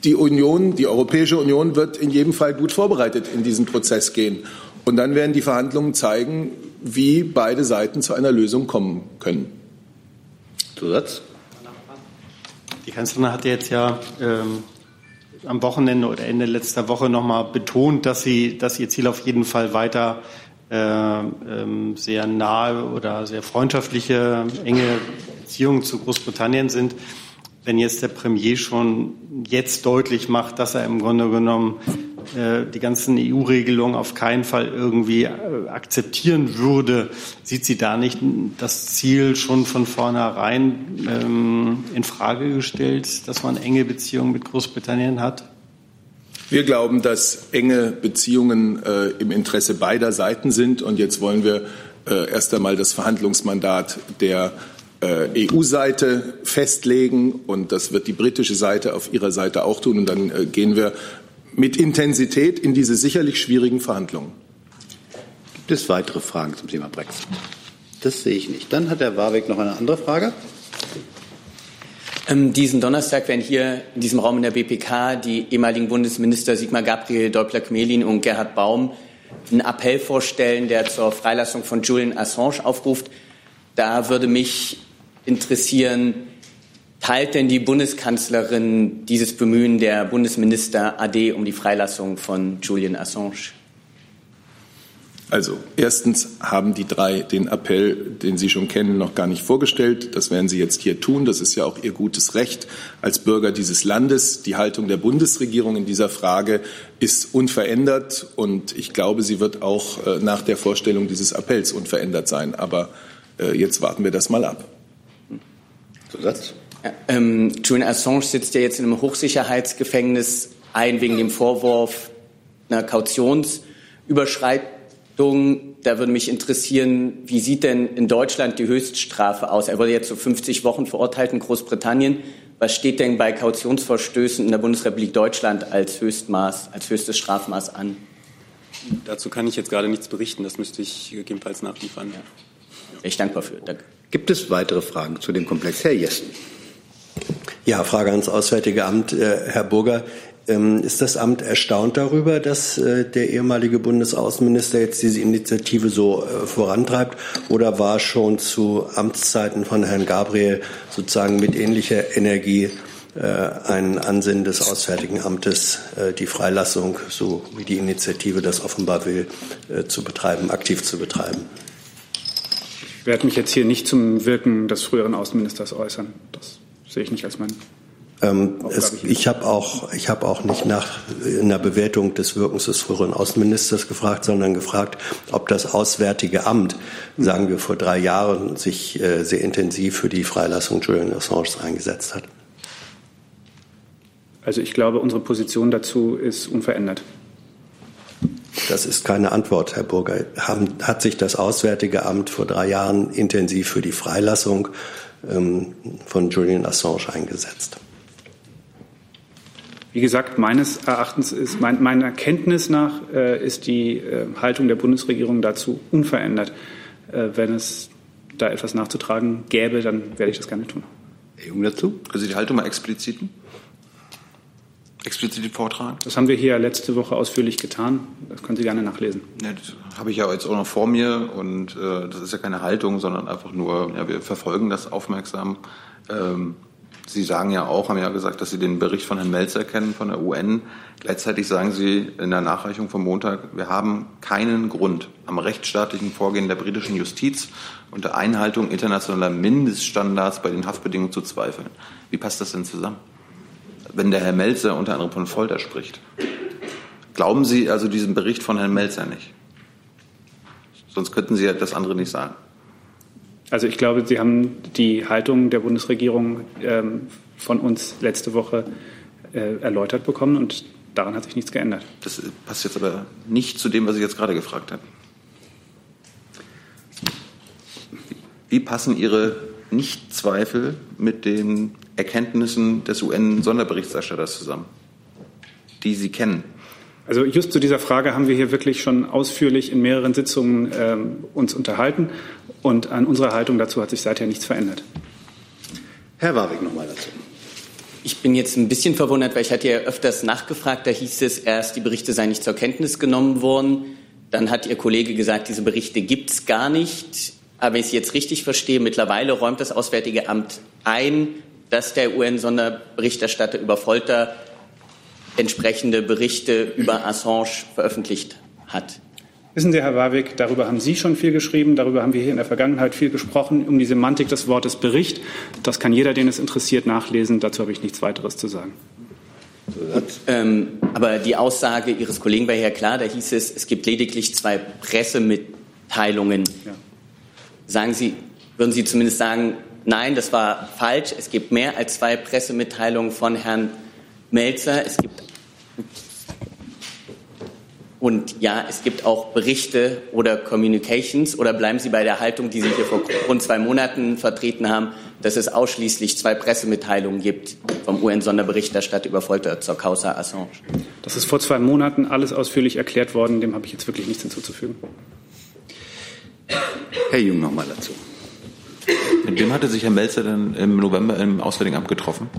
Die Union, die Europäische Union wird in jedem Fall gut vorbereitet in diesen Prozess gehen. Und dann werden die Verhandlungen zeigen, wie beide Seiten zu einer Lösung kommen können. Zusatz? Die Kanzlerin hat jetzt ja ähm, am Wochenende oder Ende letzter Woche nochmal betont, dass sie, dass ihr Ziel auf jeden Fall weiter äh, sehr nahe oder sehr freundschaftliche, enge Beziehungen zu Großbritannien sind. Wenn jetzt der Premier schon jetzt deutlich macht, dass er im Grunde genommen äh, die ganzen EU-Regelungen auf keinen Fall irgendwie äh, akzeptieren würde, sieht sie da nicht das Ziel schon von vornherein ähm, in Frage gestellt, dass man enge Beziehungen mit Großbritannien hat? Wir glauben, dass enge Beziehungen äh, im Interesse beider Seiten sind. Und jetzt wollen wir äh, erst einmal das Verhandlungsmandat der äh, EU-Seite festlegen. Und das wird die britische Seite auf ihrer Seite auch tun. Und dann äh, gehen wir mit Intensität in diese sicherlich schwierigen Verhandlungen. Gibt es weitere Fragen zum Thema Brexit? Das sehe ich nicht. Dann hat Herr Warwick noch eine andere Frage. Ähm, diesen Donnerstag werden hier in diesem Raum in der BPK die ehemaligen Bundesminister Sigmar Gabriel, Däubler-Kmelin und Gerhard Baum einen Appell vorstellen, der zur Freilassung von Julian Assange aufruft. Da würde mich interessieren, teilt denn die Bundeskanzlerin dieses Bemühen der Bundesminister AD um die Freilassung von Julian Assange? Also erstens haben die drei den Appell, den Sie schon kennen, noch gar nicht vorgestellt. Das werden Sie jetzt hier tun. Das ist ja auch Ihr gutes Recht als Bürger dieses Landes. Die Haltung der Bundesregierung in dieser Frage ist unverändert und ich glaube, sie wird auch äh, nach der Vorstellung dieses Appells unverändert sein. Aber äh, jetzt warten wir das mal ab. Zusatz? Ja, ähm, Julian Assange sitzt ja jetzt in einem Hochsicherheitsgefängnis ein wegen dem Vorwurf einer Kautionsüberschreitung da würde mich interessieren, wie sieht denn in Deutschland die Höchststrafe aus? Er wurde jetzt zu 50 Wochen verurteilt in Großbritannien. Was steht denn bei Kautionsverstößen in der Bundesrepublik Deutschland als Höchstmaß, als höchstes Strafmaß an? Dazu kann ich jetzt gerade nichts berichten. Das müsste ich gegebenenfalls nachliefern. Ja. Ich dankbar für. Danke. Gibt es weitere Fragen zu dem Komplex? Herr Jessen. Ja, Frage ans Auswärtige Amt. Äh, Herr Burger, ist das Amt erstaunt darüber, dass äh, der ehemalige Bundesaußenminister jetzt diese Initiative so äh, vorantreibt? Oder war schon zu Amtszeiten von Herrn Gabriel sozusagen mit ähnlicher Energie äh, ein Ansinnen des Auswärtigen Amtes, die Freilassung, so wie die Initiative das offenbar will, zu betreiben, aktiv zu betreiben? Ich werde mich jetzt hier nicht zum Wirken des früheren Außenministers äußern. Das sehe ich nicht als mein ähm, es, ich habe auch, ich habe auch nicht nach einer Bewertung des Wirkens des früheren Außenministers gefragt, sondern gefragt, ob das Auswärtige Amt, sagen wir vor drei Jahren, sich äh, sehr intensiv für die Freilassung Julian Assange eingesetzt hat. Also ich glaube, unsere Position dazu ist unverändert. Das ist keine Antwort, Herr Burger. Haben, hat sich das Auswärtige Amt vor drei Jahren intensiv für die Freilassung ähm, von Julian Assange eingesetzt? Wie gesagt, meines Erachtens ist, mein, meiner Kenntnis nach äh, ist die äh, Haltung der Bundesregierung dazu unverändert. Äh, wenn es da etwas nachzutragen gäbe, dann werde ich das gerne tun. Herr Jung dazu? Also die Haltung mal explizit? Explizit vortragen? Das haben wir hier letzte Woche ausführlich getan. Das können Sie gerne nachlesen. Ja, das habe ich ja jetzt auch noch vor mir und äh, das ist ja keine Haltung, sondern einfach nur, ja, wir verfolgen das aufmerksam. Ähm, Sie sagen ja auch, haben ja gesagt, dass Sie den Bericht von Herrn Melzer kennen von der UN. Gleichzeitig sagen Sie in der Nachreichung vom Montag, wir haben keinen Grund am rechtsstaatlichen Vorgehen der britischen Justiz und der Einhaltung internationaler Mindeststandards bei den Haftbedingungen zu zweifeln. Wie passt das denn zusammen? Wenn der Herr Melzer unter anderem von Folter spricht. Glauben Sie also diesen Bericht von Herrn Melzer nicht? Sonst könnten Sie ja das andere nicht sagen. Also ich glaube, Sie haben die Haltung der Bundesregierung ähm, von uns letzte Woche äh, erläutert bekommen und daran hat sich nichts geändert. Das passt jetzt aber nicht zu dem, was ich jetzt gerade gefragt habe. Wie passen Ihre Nichtzweifel mit den Erkenntnissen des UN-Sonderberichterstatters zusammen, die Sie kennen? Also just zu dieser Frage haben wir hier wirklich schon ausführlich in mehreren Sitzungen äh, uns unterhalten und an unserer Haltung dazu hat sich seither nichts verändert. Herr Warwick nochmal dazu. Ich bin jetzt ein bisschen verwundert, weil ich hatte ja öfters nachgefragt, da hieß es erst, die Berichte seien nicht zur Kenntnis genommen worden. Dann hat Ihr Kollege gesagt, diese Berichte gibt es gar nicht. Aber wenn ich Sie jetzt richtig verstehe, mittlerweile räumt das Auswärtige Amt ein, dass der UN-Sonderberichterstatter über Folter entsprechende Berichte über Assange veröffentlicht hat. Wissen Sie, Herr Warwick, darüber haben Sie schon viel geschrieben, darüber haben wir hier in der Vergangenheit viel gesprochen, um die Semantik des Wortes Bericht. Das kann jeder, den es interessiert, nachlesen. Dazu habe ich nichts weiteres zu sagen. Ähm, aber die Aussage Ihres Kollegen war ja klar, da hieß es, es gibt lediglich zwei Pressemitteilungen. Ja. Sagen Sie, würden Sie zumindest sagen, nein, das war falsch, es gibt mehr als zwei Pressemitteilungen von Herrn Melzer. Es gibt und ja, es gibt auch Berichte oder Communications oder bleiben Sie bei der Haltung, die Sie hier vor rund zwei Monaten vertreten haben, dass es ausschließlich zwei Pressemitteilungen gibt vom UN-Sonderberichterstatter über Folter zur Causa Assange? Das ist vor zwei Monaten alles ausführlich erklärt worden. Dem habe ich jetzt wirklich nichts hinzuzufügen. Herr Jung noch mal dazu. Mit wem hatte sich Herr Melzer denn im November im Auswärtigen Amt getroffen?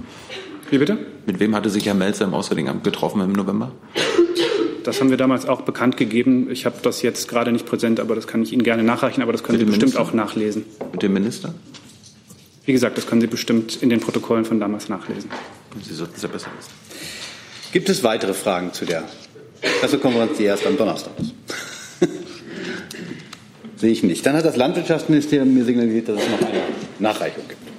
Wie bitte? Mit wem hatte sich Herr Melzer im Auswärtigen Amt getroffen im November? Das haben wir damals auch bekannt gegeben. Ich habe das jetzt gerade nicht präsent, aber das kann ich Ihnen gerne nachreichen, aber das können Sie bestimmt Minister? auch nachlesen. Mit dem Minister? Wie gesagt, das können Sie bestimmt in den Protokollen von damals nachlesen. Sie sollten es ja besser wissen. Gibt es weitere Fragen zu der Pressekonferenz, die erst am Donnerstag ist? Sehe ich nicht. Dann hat das Landwirtschaftsministerium mir signalisiert, dass es noch eine Nachreichung gibt.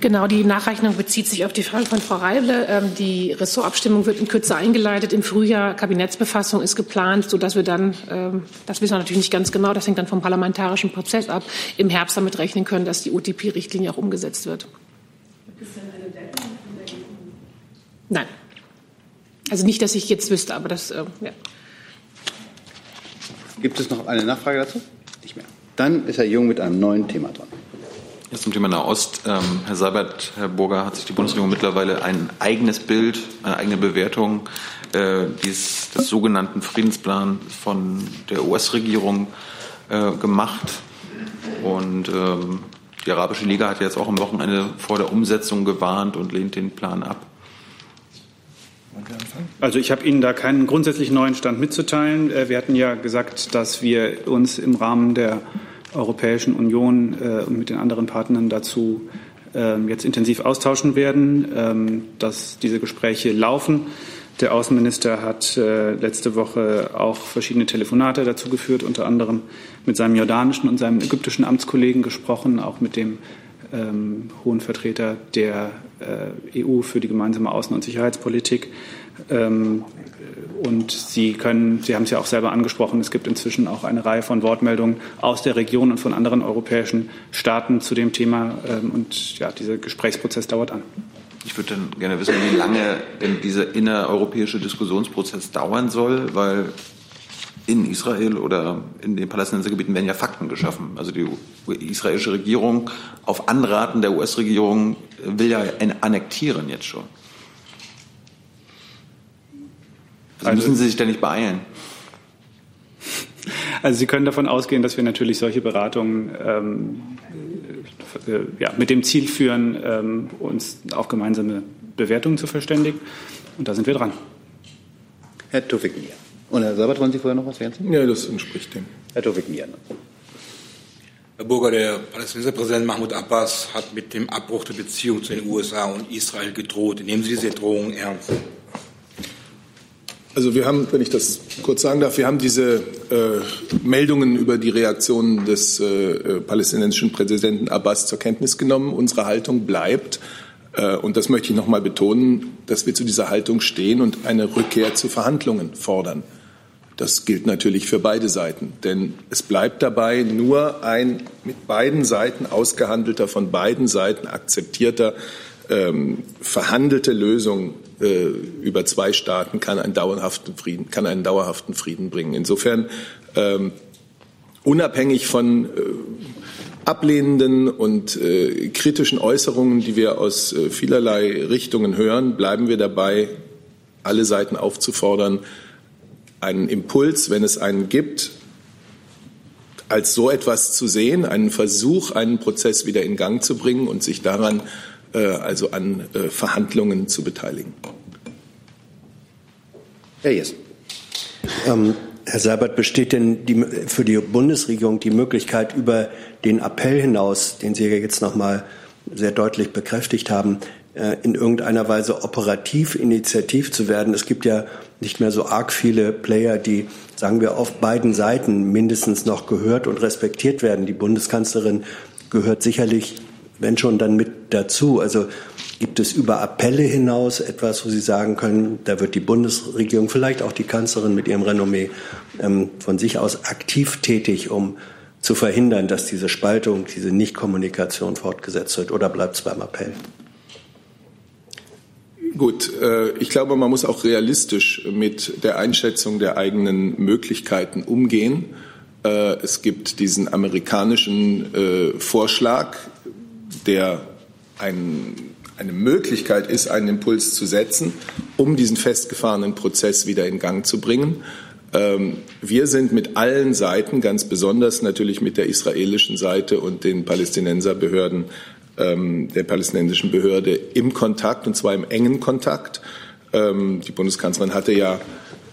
Genau, die Nachrechnung bezieht sich auf die Frage von Frau Reible. Ähm, die Ressortabstimmung wird in Kürze eingeleitet. Im Frühjahr Kabinettsbefassung ist geplant, sodass wir dann, ähm, das wissen wir natürlich nicht ganz genau, das hängt dann vom parlamentarischen Prozess ab, im Herbst damit rechnen können, dass die UTP-Richtlinie auch umgesetzt wird. Gibt es denn eine Deadline von der EU? Nein. Also nicht, dass ich jetzt wüsste, aber das, äh, ja. Gibt es noch eine Nachfrage dazu? Nicht mehr. Dann ist Herr Jung mit einem neuen Thema dran. Jetzt zum Thema Nahost. Ähm, Herr Seibert, Herr Burger, hat sich die Bundesregierung mittlerweile ein eigenes Bild, eine eigene Bewertung äh, dies, des sogenannten Friedensplans von der US-Regierung äh, gemacht. Und ähm, die Arabische Liga hat jetzt auch am Wochenende vor der Umsetzung gewarnt und lehnt den Plan ab. Also ich habe Ihnen da keinen grundsätzlich neuen Stand mitzuteilen. Äh, wir hatten ja gesagt, dass wir uns im Rahmen der Europäischen Union äh, und mit den anderen Partnern dazu ähm, jetzt intensiv austauschen werden, ähm, dass diese Gespräche laufen. Der Außenminister hat äh, letzte Woche auch verschiedene Telefonate dazu geführt, unter anderem mit seinem jordanischen und seinem ägyptischen Amtskollegen gesprochen, auch mit dem ähm, hohen Vertreter der äh, EU für die gemeinsame Außen- und Sicherheitspolitik. Und Sie können, Sie haben es ja auch selber angesprochen, es gibt inzwischen auch eine Reihe von Wortmeldungen aus der Region und von anderen europäischen Staaten zu dem Thema. Ähm, und ja, dieser Gesprächsprozess dauert an. Ich würde dann gerne wissen, wie lange denn dieser innereuropäische Diskussionsprozess dauern soll, weil in Israel oder in den Palästinensergebieten werden ja Fakten geschaffen. Also die israelische Regierung auf Anraten der US-Regierung will ja annektieren jetzt schon. Also, müssen Sie sich da nicht beeilen? Also Sie können davon ausgehen, dass wir natürlich solche Beratungen ähm, äh, ja, mit dem Ziel führen, ähm, uns auf gemeinsame Bewertungen zu verständigen. Und da sind wir dran. Herr Tufik Mier. Und Herr Sabat, wollen Sie vorher noch was ergänzen? Ja, das entspricht dem. Herr Tufik Mier. Herr Burger, der palästinensische Präsident Mahmoud Abbas hat mit dem Abbruch der Beziehung zu den USA und Israel gedroht. Nehmen Sie diese Drohung ernst? Also wir haben, wenn ich das kurz sagen darf, wir haben diese äh, Meldungen über die Reaktionen des äh, palästinensischen Präsidenten Abbas zur Kenntnis genommen. Unsere Haltung bleibt, äh, und das möchte ich noch mal betonen, dass wir zu dieser Haltung stehen und eine Rückkehr zu Verhandlungen fordern. Das gilt natürlich für beide Seiten, denn es bleibt dabei nur ein mit beiden Seiten ausgehandelter, von beiden Seiten akzeptierter, ähm, verhandelte Lösung äh, über zwei Staaten kann einen dauerhaften Frieden, kann einen dauerhaften Frieden bringen. Insofern ähm, unabhängig von äh, ablehnenden und äh, kritischen Äußerungen, die wir aus äh, vielerlei Richtungen hören, bleiben wir dabei, alle Seiten aufzufordern, einen Impuls, wenn es einen gibt, als so etwas zu sehen, einen Versuch, einen Prozess wieder in Gang zu bringen und sich daran also an äh, Verhandlungen zu beteiligen. Herr Jessen. Ähm, Herr Seibert, besteht denn die, für die Bundesregierung die Möglichkeit, über den Appell hinaus, den Sie ja jetzt noch mal sehr deutlich bekräftigt haben, äh, in irgendeiner Weise operativ initiativ zu werden? Es gibt ja nicht mehr so arg viele Player, die, sagen wir, auf beiden Seiten mindestens noch gehört und respektiert werden. Die Bundeskanzlerin gehört sicherlich, wenn schon, dann mit dazu. Also Gibt es über Appelle hinaus etwas, wo Sie sagen können, da wird die Bundesregierung, vielleicht auch die Kanzlerin mit ihrem Renommee ähm, von sich aus aktiv tätig, um zu verhindern, dass diese Spaltung, diese Nichtkommunikation fortgesetzt wird? Oder bleibt es beim Appell? Gut, äh, ich glaube, man muss auch realistisch mit der Einschätzung der eigenen Möglichkeiten umgehen. Äh, es gibt diesen amerikanischen äh, Vorschlag, der ein eine Möglichkeit ist, einen Impuls zu setzen, um diesen festgefahrenen Prozess wieder in Gang zu bringen. Ähm, wir sind mit allen Seiten, ganz besonders natürlich mit der israelischen Seite und den Palästinenserbehörden, ähm, der palästinensischen Behörde im Kontakt, und zwar im engen Kontakt. Ähm, die Bundeskanzlerin hatte ja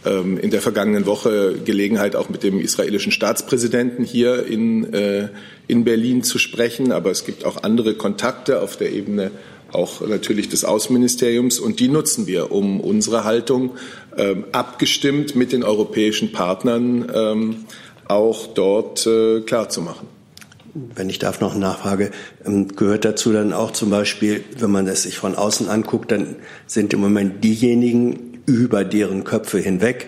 in der vergangenen Woche Gelegenheit, auch mit dem israelischen Staatspräsidenten hier in, äh, in Berlin zu sprechen. Aber es gibt auch andere Kontakte auf der Ebene auch natürlich des Außenministeriums. Und die nutzen wir, um unsere Haltung ähm, abgestimmt mit den europäischen Partnern ähm, auch dort äh, klarzumachen. Wenn ich darf noch eine Nachfrage, ähm, gehört dazu dann auch zum Beispiel, wenn man es sich von außen anguckt, dann sind im Moment diejenigen über deren Köpfe hinweg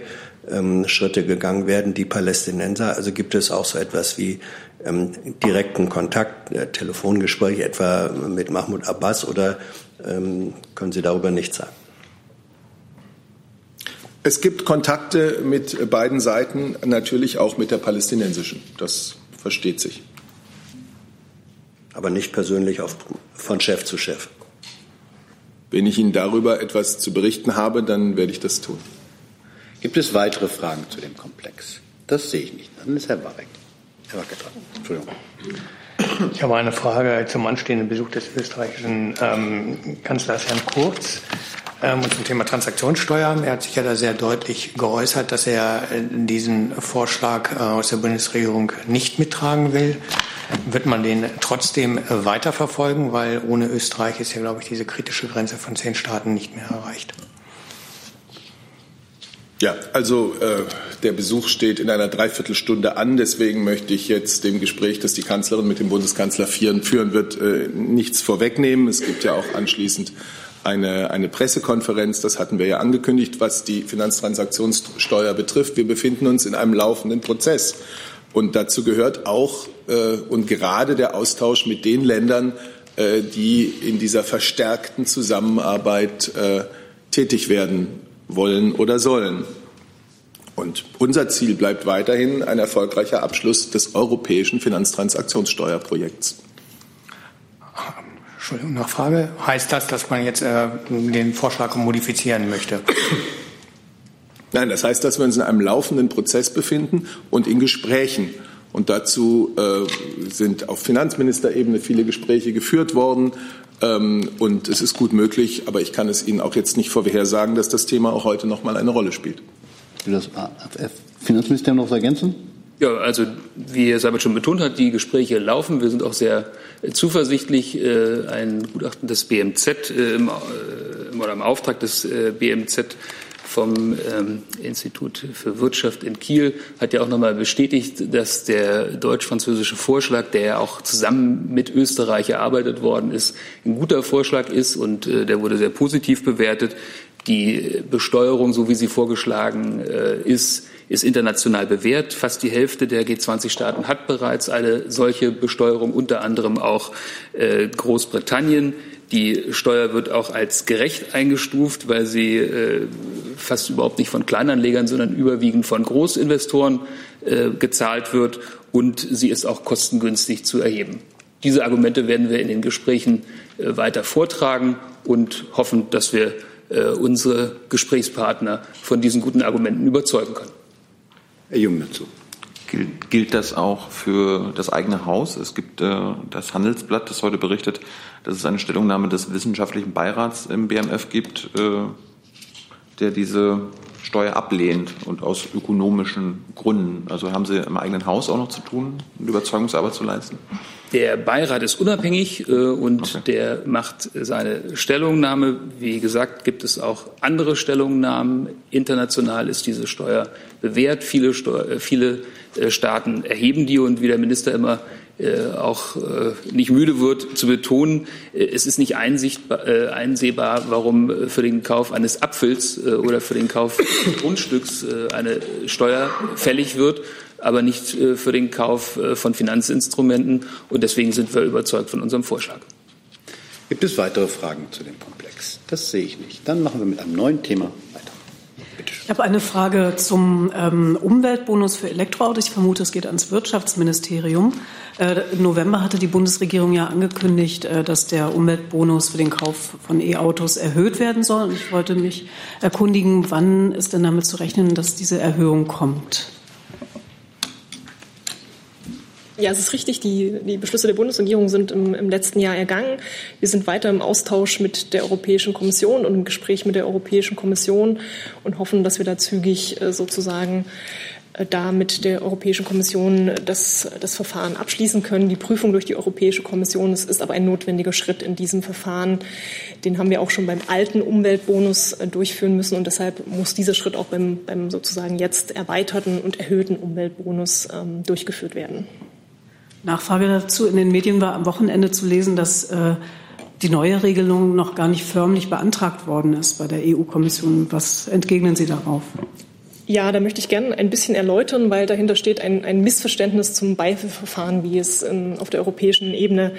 ähm, Schritte gegangen werden, die Palästinenser. Also gibt es auch so etwas wie ähm, direkten Kontakt, äh, Telefongespräche etwa mit Mahmoud Abbas oder ähm, können Sie darüber nichts sagen? Es gibt Kontakte mit beiden Seiten, natürlich auch mit der palästinensischen. Das versteht sich. Aber nicht persönlich auf, von Chef zu Chef. Wenn ich Ihnen darüber etwas zu berichten habe, dann werde ich das tun. Gibt es weitere Fragen zu dem Komplex? Das sehe ich nicht. Dann ist Herr Barek. Herr Wacker dran. Entschuldigung. Ich habe eine Frage zum anstehenden Besuch des österreichischen ähm, Kanzlers Herrn Kurz ähm, und zum Thema Transaktionssteuer. Er hat sich ja da sehr deutlich geäußert, dass er äh, diesen Vorschlag äh, aus der Bundesregierung nicht mittragen will. Wird man den trotzdem äh, weiterverfolgen, weil ohne Österreich ist ja, glaube ich, diese kritische Grenze von zehn Staaten nicht mehr erreicht. Ja, also äh, der Besuch steht in einer Dreiviertelstunde an. Deswegen möchte ich jetzt dem Gespräch, das die Kanzlerin mit dem Bundeskanzler führen, führen wird, äh, nichts vorwegnehmen. Es gibt ja auch anschließend eine, eine Pressekonferenz. Das hatten wir ja angekündigt, was die Finanztransaktionssteuer betrifft. Wir befinden uns in einem laufenden Prozess. Und dazu gehört auch äh, und gerade der Austausch mit den Ländern, äh, die in dieser verstärkten Zusammenarbeit äh, tätig werden wollen oder sollen. Und unser Ziel bleibt weiterhin ein erfolgreicher Abschluss des europäischen Finanztransaktionssteuerprojekts. Entschuldigung, Nachfrage. Heißt das, dass man jetzt äh, den Vorschlag modifizieren möchte? Nein, das heißt, dass wir uns in einem laufenden Prozess befinden und in Gesprächen. Und dazu äh, sind auf Finanzministerebene viele Gespräche geführt worden. Ähm, und es ist gut möglich, aber ich kann es Ihnen auch jetzt nicht vorhersagen, dass das Thema auch heute noch mal eine Rolle spielt. Will das Finanzministerium noch was ergänzen? Ja, also wie Herr Seibert schon betont hat, die Gespräche laufen. Wir sind auch sehr zuversichtlich. Äh, ein Gutachten des BMZ äh, im, äh, oder im Auftrag des BMZ vom ähm, Institut für Wirtschaft in Kiel hat ja auch nochmal bestätigt, dass der deutsch-französische Vorschlag, der ja auch zusammen mit Österreich erarbeitet worden ist, ein guter Vorschlag ist und äh, der wurde sehr positiv bewertet. Die Besteuerung, so wie sie vorgeschlagen äh, ist, ist international bewährt. Fast die Hälfte der G20-Staaten hat bereits eine solche Besteuerung, unter anderem auch äh, Großbritannien. Die Steuer wird auch als gerecht eingestuft, weil sie äh, fast überhaupt nicht von Kleinanlegern, sondern überwiegend von Großinvestoren äh, gezahlt wird. Und sie ist auch kostengünstig zu erheben. Diese Argumente werden wir in den Gesprächen äh, weiter vortragen und hoffen, dass wir äh, unsere Gesprächspartner von diesen guten Argumenten überzeugen können. Herr Jung dazu. Gilt, gilt das auch für das eigene Haus? Es gibt äh, das Handelsblatt, das heute berichtet, dass es eine Stellungnahme des wissenschaftlichen Beirats im BMF gibt, äh, der diese Steuer ablehnt und aus ökonomischen Gründen. Also haben Sie im eigenen Haus auch noch zu tun, Überzeugungsarbeit zu leisten? Der Beirat ist unabhängig äh, und okay. der macht seine Stellungnahme. Wie gesagt, gibt es auch andere Stellungnahmen. International ist diese Steuer bewährt. Viele, Steuer, äh, viele äh, Staaten erheben die und wie der Minister immer auch äh, nicht müde wird zu betonen, äh, es ist nicht einsehbar, warum für den Kauf eines Apfels oder für den Kauf Grundstücks eine Steuer fällig wird, aber nicht für den Kauf von Finanzinstrumenten. Und deswegen sind wir überzeugt von unserem Vorschlag. Gibt es weitere Fragen zu dem Komplex? Das sehe ich nicht. Dann machen wir mit einem neuen Thema weiter. Ich habe eine Frage zum ähm, Umweltbonus für Elektroautos. Ich vermute, es geht ans Wirtschaftsministerium. Äh, Im November hatte die Bundesregierung ja angekündigt, äh, dass der Umweltbonus für den Kauf von E-Autos erhöht werden soll. Und ich wollte mich erkundigen, wann ist denn damit zu rechnen, dass diese Erhöhung kommt? Ja, es ist richtig. Die, die Beschlüsse der Bundesregierung sind im, im, letzten Jahr ergangen. Wir sind weiter im Austausch mit der Europäischen Kommission und im Gespräch mit der Europäischen Kommission und hoffen, dass wir da zügig äh, sozusagen äh, da mit der Europäischen Kommission das, das Verfahren abschließen können. Die Prüfung durch die Europäische Kommission das ist aber ein notwendiger Schritt in diesem Verfahren. Den haben wir auch schon beim alten Umweltbonus äh, durchführen müssen und deshalb muss dieser Schritt auch beim, beim sozusagen jetzt erweiterten und erhöhten Umweltbonus ähm, durchgeführt werden. Nachfrage dazu. In den Medien war am Wochenende zu lesen, dass äh, die neue Regelung noch gar nicht förmlich beantragt worden ist bei der EU-Kommission. Was entgegnen Sie darauf? Ja, da möchte ich gerne ein bisschen erläutern, weil dahinter steht ein, ein Missverständnis zum Beihilfeverfahren, wie es in, auf der europäischen Ebene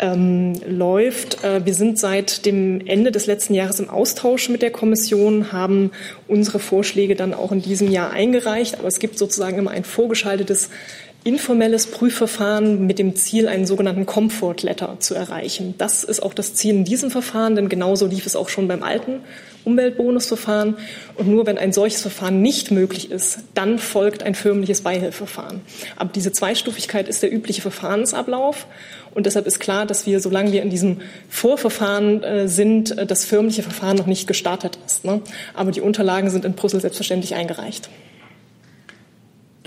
ähm, läuft. Äh, wir sind seit dem Ende des letzten Jahres im Austausch mit der Kommission, haben unsere Vorschläge dann auch in diesem Jahr eingereicht. Aber es gibt sozusagen immer ein vorgeschaltetes informelles Prüfverfahren mit dem Ziel, einen sogenannten Comfort Letter zu erreichen. Das ist auch das Ziel in diesem Verfahren, denn genauso lief es auch schon beim alten Umweltbonusverfahren. Und nur wenn ein solches Verfahren nicht möglich ist, dann folgt ein förmliches Beihilfeverfahren. Aber diese Zweistufigkeit ist der übliche Verfahrensablauf. Und deshalb ist klar, dass wir, solange wir in diesem Vorverfahren äh, sind, äh, das förmliche Verfahren noch nicht gestartet ist. Ne? Aber die Unterlagen sind in Brüssel selbstverständlich eingereicht.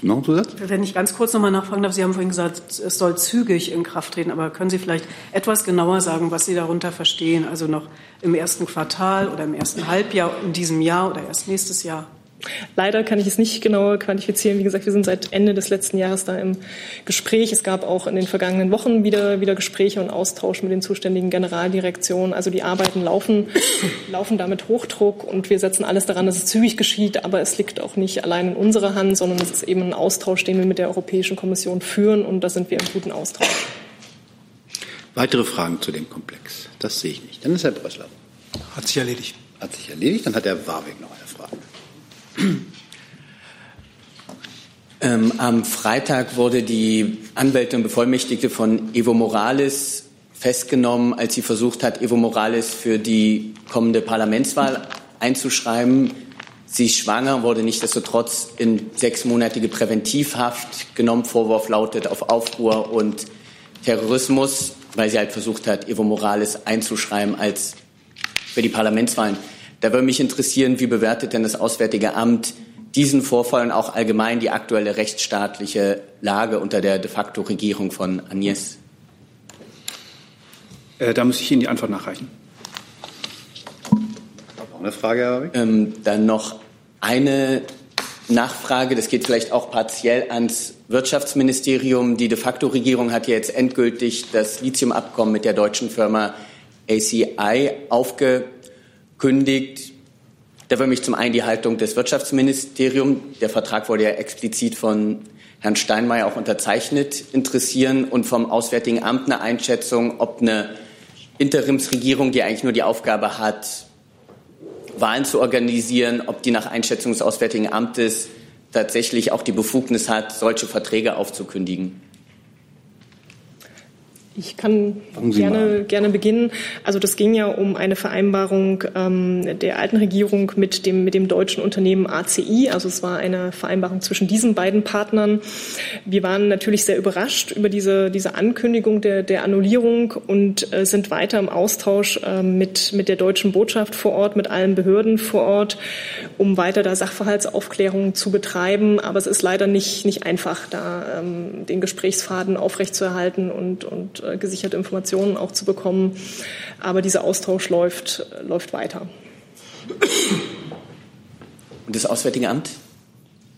Noch ein Zusatz? Wenn ich ganz kurz noch mal nachfragen darf, Sie haben vorhin gesagt, es soll zügig in Kraft treten, aber können Sie vielleicht etwas genauer sagen, was Sie darunter verstehen? Also noch im ersten Quartal oder im ersten Halbjahr in diesem Jahr oder erst nächstes Jahr? Leider kann ich es nicht genauer quantifizieren. Wie gesagt, wir sind seit Ende des letzten Jahres da im Gespräch. Es gab auch in den vergangenen Wochen wieder, wieder Gespräche und Austausch mit den zuständigen Generaldirektionen. Also die Arbeiten laufen, laufen da mit Hochdruck und wir setzen alles daran, dass es zügig geschieht. Aber es liegt auch nicht allein in unserer Hand, sondern es ist eben ein Austausch, den wir mit der Europäischen Kommission führen und da sind wir im guten Austausch. Weitere Fragen zu dem Komplex? Das sehe ich nicht. Dann ist Herr Brössler. Hat sich erledigt. Hat sich erledigt. Dann hat Herr Warwick noch eine. Ähm, am Freitag wurde die Anwältin und Bevollmächtigte von Evo Morales festgenommen, als sie versucht hat, Evo Morales für die kommende Parlamentswahl einzuschreiben. Sie ist schwanger, wurde nichtsdestotrotz in sechsmonatige Präventivhaft genommen. Vorwurf lautet auf Aufruhr und Terrorismus, weil sie halt versucht hat, Evo Morales einzuschreiben als für die Parlamentswahlen. Da würde mich interessieren, wie bewertet denn das Auswärtige Amt diesen Vorfall und auch allgemein die aktuelle rechtsstaatliche Lage unter der de facto Regierung von Agnes? Äh, da muss ich Ihnen die Antwort nachreichen. Noch eine Frage, Herr Habeck? Ähm, dann noch eine Nachfrage, das geht vielleicht auch partiell ans Wirtschaftsministerium. Die de facto Regierung hat ja jetzt endgültig das Lithiumabkommen mit der deutschen Firma ACI aufgekündigt. Da würde mich zum einen die Haltung des Wirtschaftsministeriums, der Vertrag wurde ja explizit von Herrn Steinmeier auch unterzeichnet, interessieren und vom Auswärtigen Amt eine Einschätzung, ob eine Interimsregierung, die eigentlich nur die Aufgabe hat, Wahlen zu organisieren, ob die nach Einschätzung des Auswärtigen Amtes tatsächlich auch die Befugnis hat, solche Verträge aufzukündigen. Ich kann gerne, gerne beginnen. Also das ging ja um eine Vereinbarung ähm, der alten Regierung mit dem, mit dem deutschen Unternehmen ACI. Also es war eine Vereinbarung zwischen diesen beiden Partnern. Wir waren natürlich sehr überrascht über diese, diese Ankündigung der, der Annullierung und äh, sind weiter im Austausch äh, mit, mit der deutschen Botschaft vor Ort, mit allen Behörden vor Ort, um weiter da Sachverhaltsaufklärung zu betreiben. Aber es ist leider nicht, nicht einfach, da ähm, den Gesprächsfaden aufrechtzuerhalten und, und äh, gesicherte Informationen auch zu bekommen. Aber dieser Austausch läuft, läuft weiter. Und das Auswärtige Amt?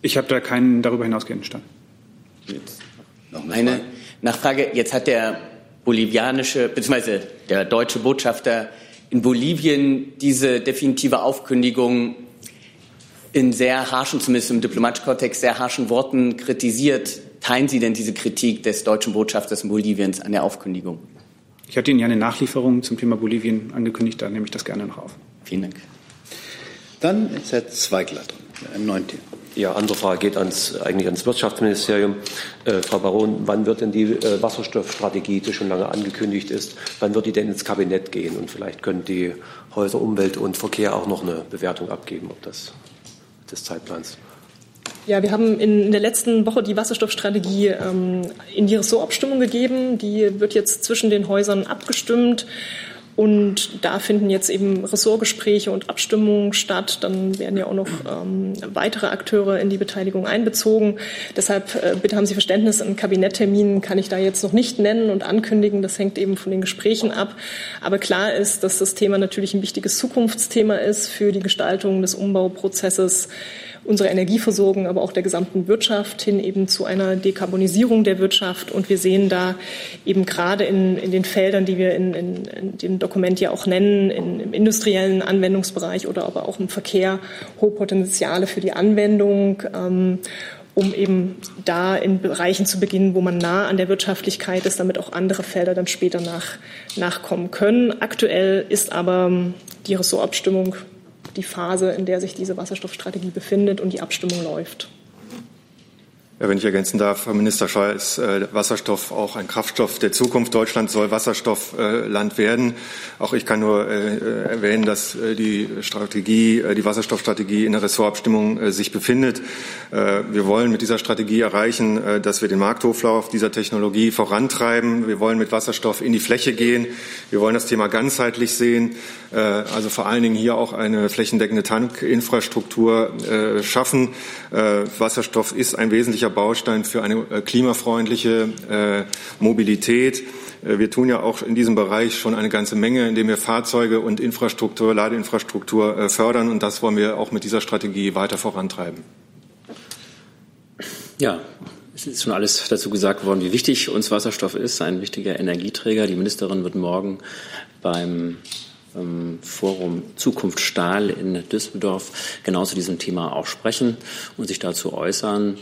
Ich habe da keinen darüber hinausgehenden Stand. Meine Nachfrage, jetzt hat der bolivianische bzw. der deutsche Botschafter in Bolivien diese definitive Aufkündigung in sehr harschen, zumindest im diplomatischen Kontext, sehr harschen Worten kritisiert. Teilen Sie denn diese Kritik des deutschen Botschafters in Boliviens an der Aufkündigung? Ich hatte Ihnen ja eine Nachlieferung zum Thema Bolivien angekündigt, da nehme ich das gerne noch auf. Vielen Dank. Dann ist Herr Zweigler dran, im. Ja, andere Frage geht ans, eigentlich ans Wirtschaftsministerium. Äh, Frau Baron, wann wird denn die äh, Wasserstoffstrategie, die schon lange angekündigt ist, wann wird die denn ins Kabinett gehen? Und vielleicht können die Häuser Umwelt und Verkehr auch noch eine Bewertung abgeben, ob das des Zeitplans. Ja, wir haben in, der letzten Woche die Wasserstoffstrategie ähm, in die Ressortabstimmung gegeben. Die wird jetzt zwischen den Häusern abgestimmt. Und da finden jetzt eben Ressortgespräche und Abstimmungen statt. Dann werden ja auch noch ähm, weitere Akteure in die Beteiligung einbezogen. Deshalb äh, bitte haben Sie Verständnis, einen Kabinetttermin kann ich da jetzt noch nicht nennen und ankündigen. Das hängt eben von den Gesprächen ab. Aber klar ist, dass das Thema natürlich ein wichtiges Zukunftsthema ist für die Gestaltung des Umbauprozesses unserer Energieversorgung, aber auch der gesamten Wirtschaft hin eben zu einer Dekarbonisierung der Wirtschaft. Und wir sehen da eben gerade in, in den Feldern, die wir in, in, in dem Dokument ja auch nennen, in, im industriellen Anwendungsbereich oder aber auch im Verkehr, hohe Potenziale für die Anwendung. Ähm, um eben da in Bereichen zu beginnen, wo man nah an der Wirtschaftlichkeit ist, damit auch andere Felder dann später nach, nachkommen können. Aktuell ist aber die Ressortabstimmung die Phase, in der sich diese Wasserstoffstrategie befindet und die Abstimmung läuft. Wenn ich ergänzen darf, Herr Minister Scheuer, ist äh, Wasserstoff auch ein Kraftstoff der Zukunft. Deutschland soll Wasserstoffland äh, werden. Auch ich kann nur äh, erwähnen, dass die Strategie, die Wasserstoffstrategie in der Ressortabstimmung sich befindet. wir wollen mit dieser Strategie erreichen, dass wir den Markthoflauf dieser Technologie vorantreiben. Wir wollen mit Wasserstoff in die Fläche gehen. Wir wollen das Thema ganzheitlich sehen. also vor allen Dingen hier auch eine flächendeckende Tankinfrastruktur schaffen. Wasserstoff ist ein wesentlicher Baustein für eine äh, klimafreundliche äh, Mobilität. Äh, wir tun ja auch in diesem Bereich schon eine ganze Menge, indem wir Fahrzeuge und Infrastruktur, Ladeinfrastruktur fördern. Und das wollen wir auch mit dieser Strategie weiter vorantreiben. Ja, es ist schon alles dazu gesagt worden, wie wichtig uns Wasserstoff ist, ein wichtiger Energieträger. Die Ministerin wird morgen beim ähm, Forum Zukunft Stahl in Düsseldorf genau zu diesem Thema auch sprechen und sich dazu äußern.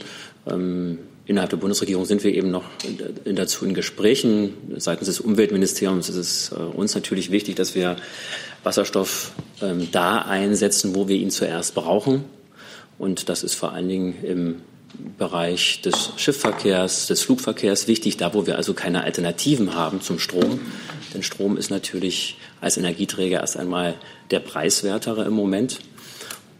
Ähm, innerhalb der Bundesregierung sind wir eben noch dazu in Gesprächen. Seitens des Umweltministeriums ist es äh, uns natürlich wichtig, dass wir Wasserstoff ähm, da einsetzen, wo wir ihn zuerst brauchen. Und das ist vor allen Dingen im Bereich des Schiffverkehrs, des Flugverkehrs wichtig, da wo wir also keine Alternativen haben zum Strom. Denn Strom ist natürlich als Energieträger erst einmal der preiswertere im Moment.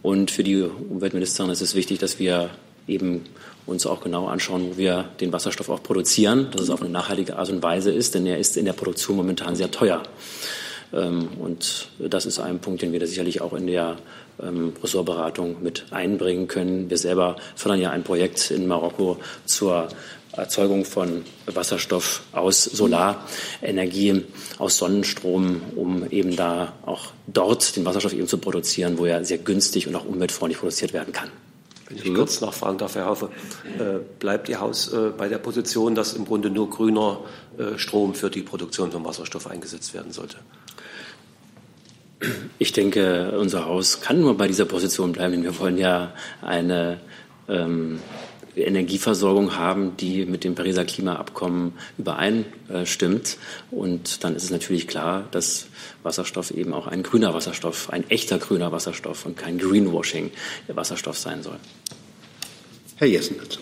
Und für die Umweltministerin ist es wichtig, dass wir eben uns auch genau anschauen, wo wir den Wasserstoff auch produzieren, dass es auf eine nachhaltige Art und Weise ist, denn er ist in der Produktion momentan sehr teuer. Ähm, und das ist ein Punkt, den wir da sicherlich auch in der ähm, Ressortberatung mit einbringen können. Wir selber fördern ja ein Projekt in Marokko zur Erzeugung von Wasserstoff aus Solarenergie, aus Sonnenstrom, um eben da auch dort den Wasserstoff eben zu produzieren, wo er sehr günstig und auch umweltfreundlich produziert werden kann. Wenn ich kurz nachfragen darf, Herr Haufe, äh, bleibt Ihr Haus äh, bei der Position, dass im Grunde nur grüner äh, Strom für die Produktion von Wasserstoff eingesetzt werden sollte? Ich denke, unser Haus kann nur bei dieser Position bleiben, denn wir wollen ja eine ähm, Energieversorgung haben, die mit dem Pariser Klimaabkommen übereinstimmt. Und dann ist es natürlich klar, dass Wasserstoff eben auch ein grüner Wasserstoff, ein echter grüner Wasserstoff und kein Greenwashing Wasserstoff sein soll. Herr Jessen, bitte.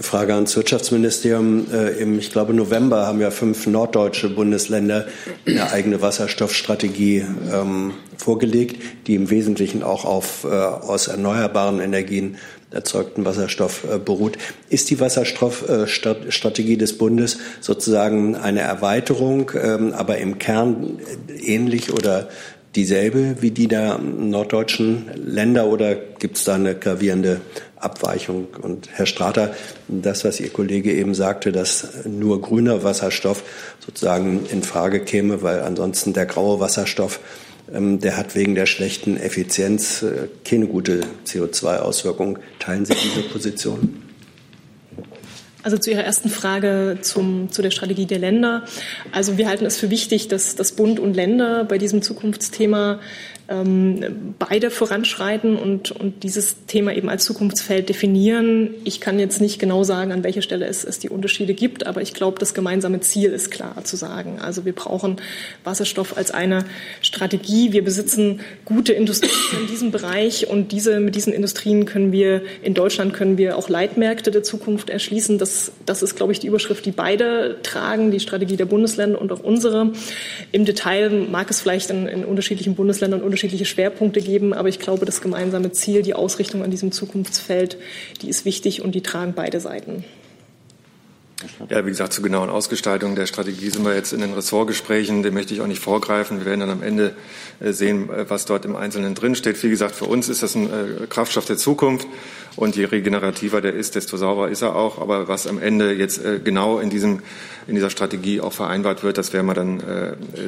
Frage ans Wirtschaftsministerium. Äh, Im, ich glaube, November haben ja fünf norddeutsche Bundesländer eine eigene Wasserstoffstrategie ähm, vorgelegt, die im Wesentlichen auch auf äh, aus erneuerbaren Energien erzeugten Wasserstoff äh, beruht. Ist die Wasserstoffstrategie äh, des Bundes sozusagen eine Erweiterung, ähm, aber im Kern ähnlich oder dieselbe wie die der norddeutschen Länder oder gibt es da eine gravierende Abweichung? Und Herr Strater, das, was Ihr Kollege eben sagte, dass nur grüner Wasserstoff sozusagen in Frage käme, weil ansonsten der graue Wasserstoff der hat wegen der schlechten Effizienz äh, keine gute CO2-Auswirkung. Teilen Sie diese Position? Also zu Ihrer ersten Frage zum, zu der Strategie der Länder. Also wir halten es für wichtig, dass, dass Bund und Länder bei diesem Zukunftsthema ähm, beide voranschreiten und, und dieses Thema eben als Zukunftsfeld definieren. Ich kann jetzt nicht genau sagen, an welcher Stelle es, es die Unterschiede gibt, aber ich glaube, das gemeinsame Ziel ist klar zu sagen. Also wir brauchen Wasserstoff als eine Strategie. Wir besitzen gute Industrien in diesem Bereich und diese, mit diesen Industrien können wir in Deutschland können wir auch Leitmärkte der Zukunft erschließen. Das, das ist, glaube ich, die Überschrift, die beide tragen, die Strategie der Bundesländer und auch unsere. Im Detail mag es vielleicht in, in unterschiedlichen Bundesländern unterschiedliche Schwerpunkte geben, aber ich glaube, das gemeinsame Ziel, die Ausrichtung an diesem Zukunftsfeld, die ist wichtig und die tragen beide Seiten. Ja, wie gesagt, zur genauen Ausgestaltung der Strategie sind wir jetzt in den Ressortgesprächen. Dem möchte ich auch nicht vorgreifen. Wir werden dann am Ende äh, sehen, äh, was dort im Einzelnen drinsteht. Wie gesagt, für uns ist das ein äh, Kraftstoff der Zukunft. Und je regenerativer der ist, desto sauberer ist er auch. Aber was am Ende jetzt genau in, diesem, in dieser Strategie auch vereinbart wird, das werden wir dann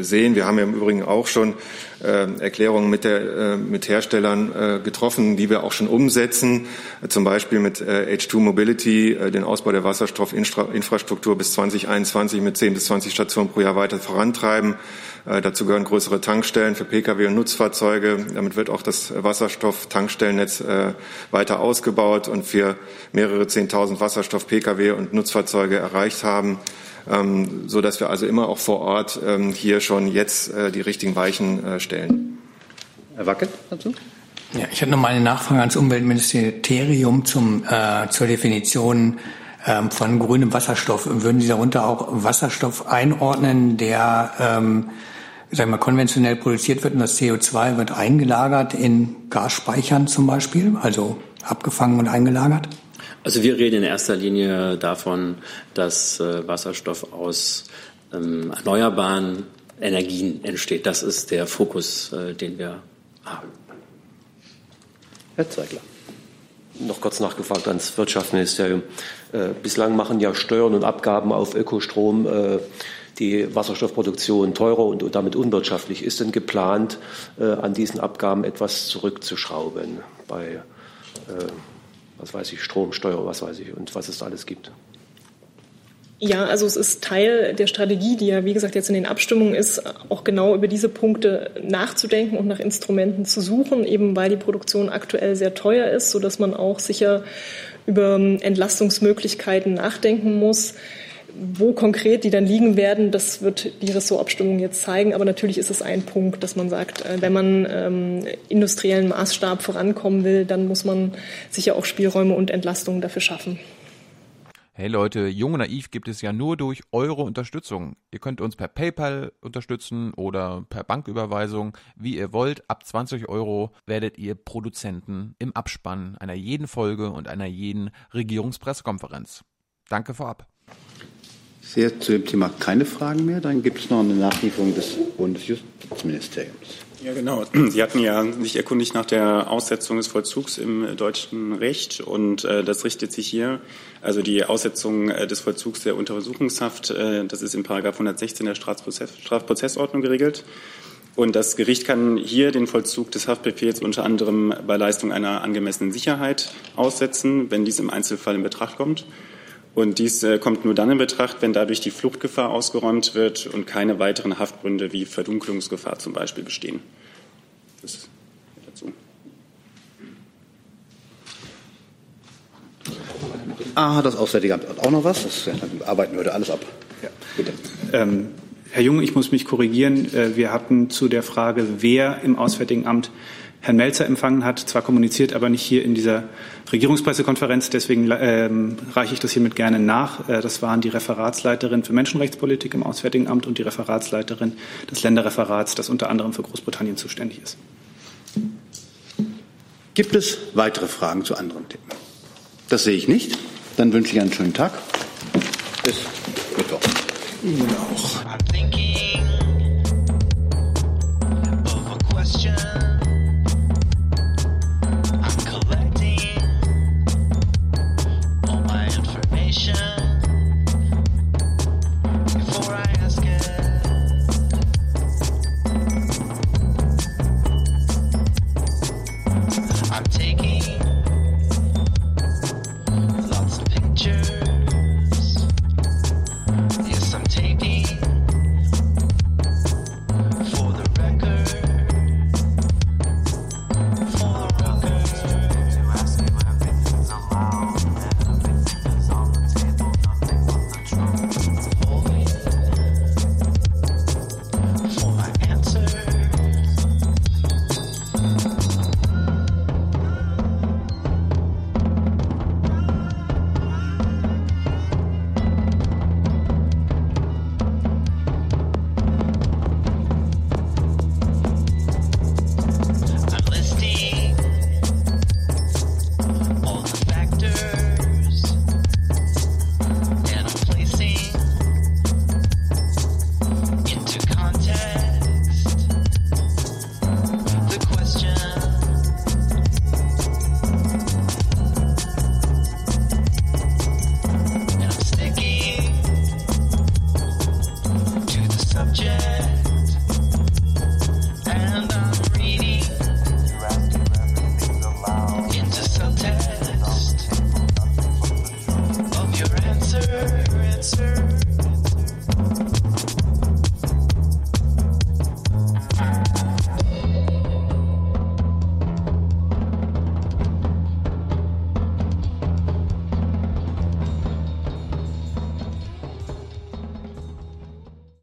sehen. Wir haben ja im Übrigen auch schon Erklärungen mit, der, mit Herstellern getroffen, die wir auch schon umsetzen. Zum Beispiel mit H2 Mobility, den Ausbau der Wasserstoffinfrastruktur Infrastruktur bis 2021 mit 10 bis 20 Stationen pro Jahr weiter vorantreiben. Äh, dazu gehören größere Tankstellen für Pkw und Nutzfahrzeuge. Damit wird auch das Wasserstoff-Tankstellennetz äh, weiter ausgebaut und wir mehrere 10.000 Wasserstoff-Pkw und Nutzfahrzeuge erreicht haben, ähm, so dass wir also immer auch vor Ort ähm, hier schon jetzt äh, die richtigen Weichen stellen. Herr Wacke dazu? Ja, ich habe noch mal eine Nachfrage ans Umweltministerium zum, äh, zur Definition ähm, von grünem Wasserstoff. Würden Sie darunter auch Wasserstoff einordnen, der ähm, sagen wir, konventionell produziert wird und das CO2 wird eingelagert in Gasspeichern zum Beispiel, also abgefangen und eingelagert? Also wir reden in erster Linie davon, dass äh, Wasserstoff aus ähm, erneuerbaren Energien entsteht. Das ist der Fokus, äh, den wir haben. Herr Zeigler noch kurz nachgefragt ans Wirtschaftsministerium. Äh, bislang machen ja Steuern und Abgaben auf Ökostrom äh, die Wasserstoffproduktion teurer und, damit unwirtschaftlich. Ist denn geplant, äh, an diesen Abgaben etwas zurückzuschrauben bei, was weiß ich, Stromsteuer, was weiß ich und was es da alles gibt? Ja, also es ist Teil der Strategie, die ja, wie gesagt, jetzt in den Abstimmungen ist, auch genau über diese Punkte nachzudenken und nach Instrumenten zu suchen, eben weil die Produktion aktuell sehr teuer ist, so dass man auch sicher über Entlastungsmöglichkeiten nachdenken muss. Wo konkret die dann liegen werden, das wird die Ressortabstimmung jetzt zeigen. Aber natürlich ist es ein Punkt, dass man sagt, äh, wenn man ähm, industriellen Maßstab vorankommen will, dann muss man sicher auch Spielräume und Entlastungen dafür schaffen. Hey Leute, Jung und Naiv gibt es ja nur durch eure Unterstützung. Ihr könnt uns per PayPal unterstützen oder per Banküberweisung, wie ihr wollt. Ab 20 Euro werdet ihr Produzenten im Abspann einer jeden Folge und einer jeden Regierungspressekonferenz. Danke vorab. Sehr zu dem Thema keine Fragen mehr. Dann gibt es noch eine Nachlieferung des Bundesjustizministeriums. Ja, genau. Sie hatten ja sich erkundigt nach der Aussetzung des Vollzugs im deutschen Recht und äh, das richtet sich hier, also die Aussetzung äh, des Vollzugs der Untersuchungshaft, äh, das ist in Paragraph 116 der Strafprozess Strafprozessordnung geregelt. Und das Gericht kann hier den Vollzug des Haftbefehls unter anderem bei Leistung einer angemessenen Sicherheit aussetzen, wenn dies im Einzelfall in Betracht kommt. Und dies äh, kommt nur dann in Betracht, wenn dadurch die Fluchtgefahr ausgeräumt wird und keine weiteren Haftgründe wie Verdunkelungsgefahr zum Beispiel bestehen. Das dazu. Ah, das Auswärtige Amt hat auch noch was. Das, dann arbeiten wir heute alles ab. Ja. Bitte. Ähm, Herr Jung, ich muss mich korrigieren. Äh, wir hatten zu der Frage, wer im Auswärtigen Amt Herrn Melzer empfangen hat, zwar kommuniziert, aber nicht hier in dieser Regierungspressekonferenz. Deswegen ähm, reiche ich das hiermit gerne nach. Äh, das waren die Referatsleiterin für Menschenrechtspolitik im Auswärtigen Amt und die Referatsleiterin des Länderreferats, das unter anderem für Großbritannien zuständig ist. Gibt es weitere Fragen zu anderen Themen? Das sehe ich nicht. Dann wünsche ich einen schönen Tag. Bis Mittwoch. Ihnen auch.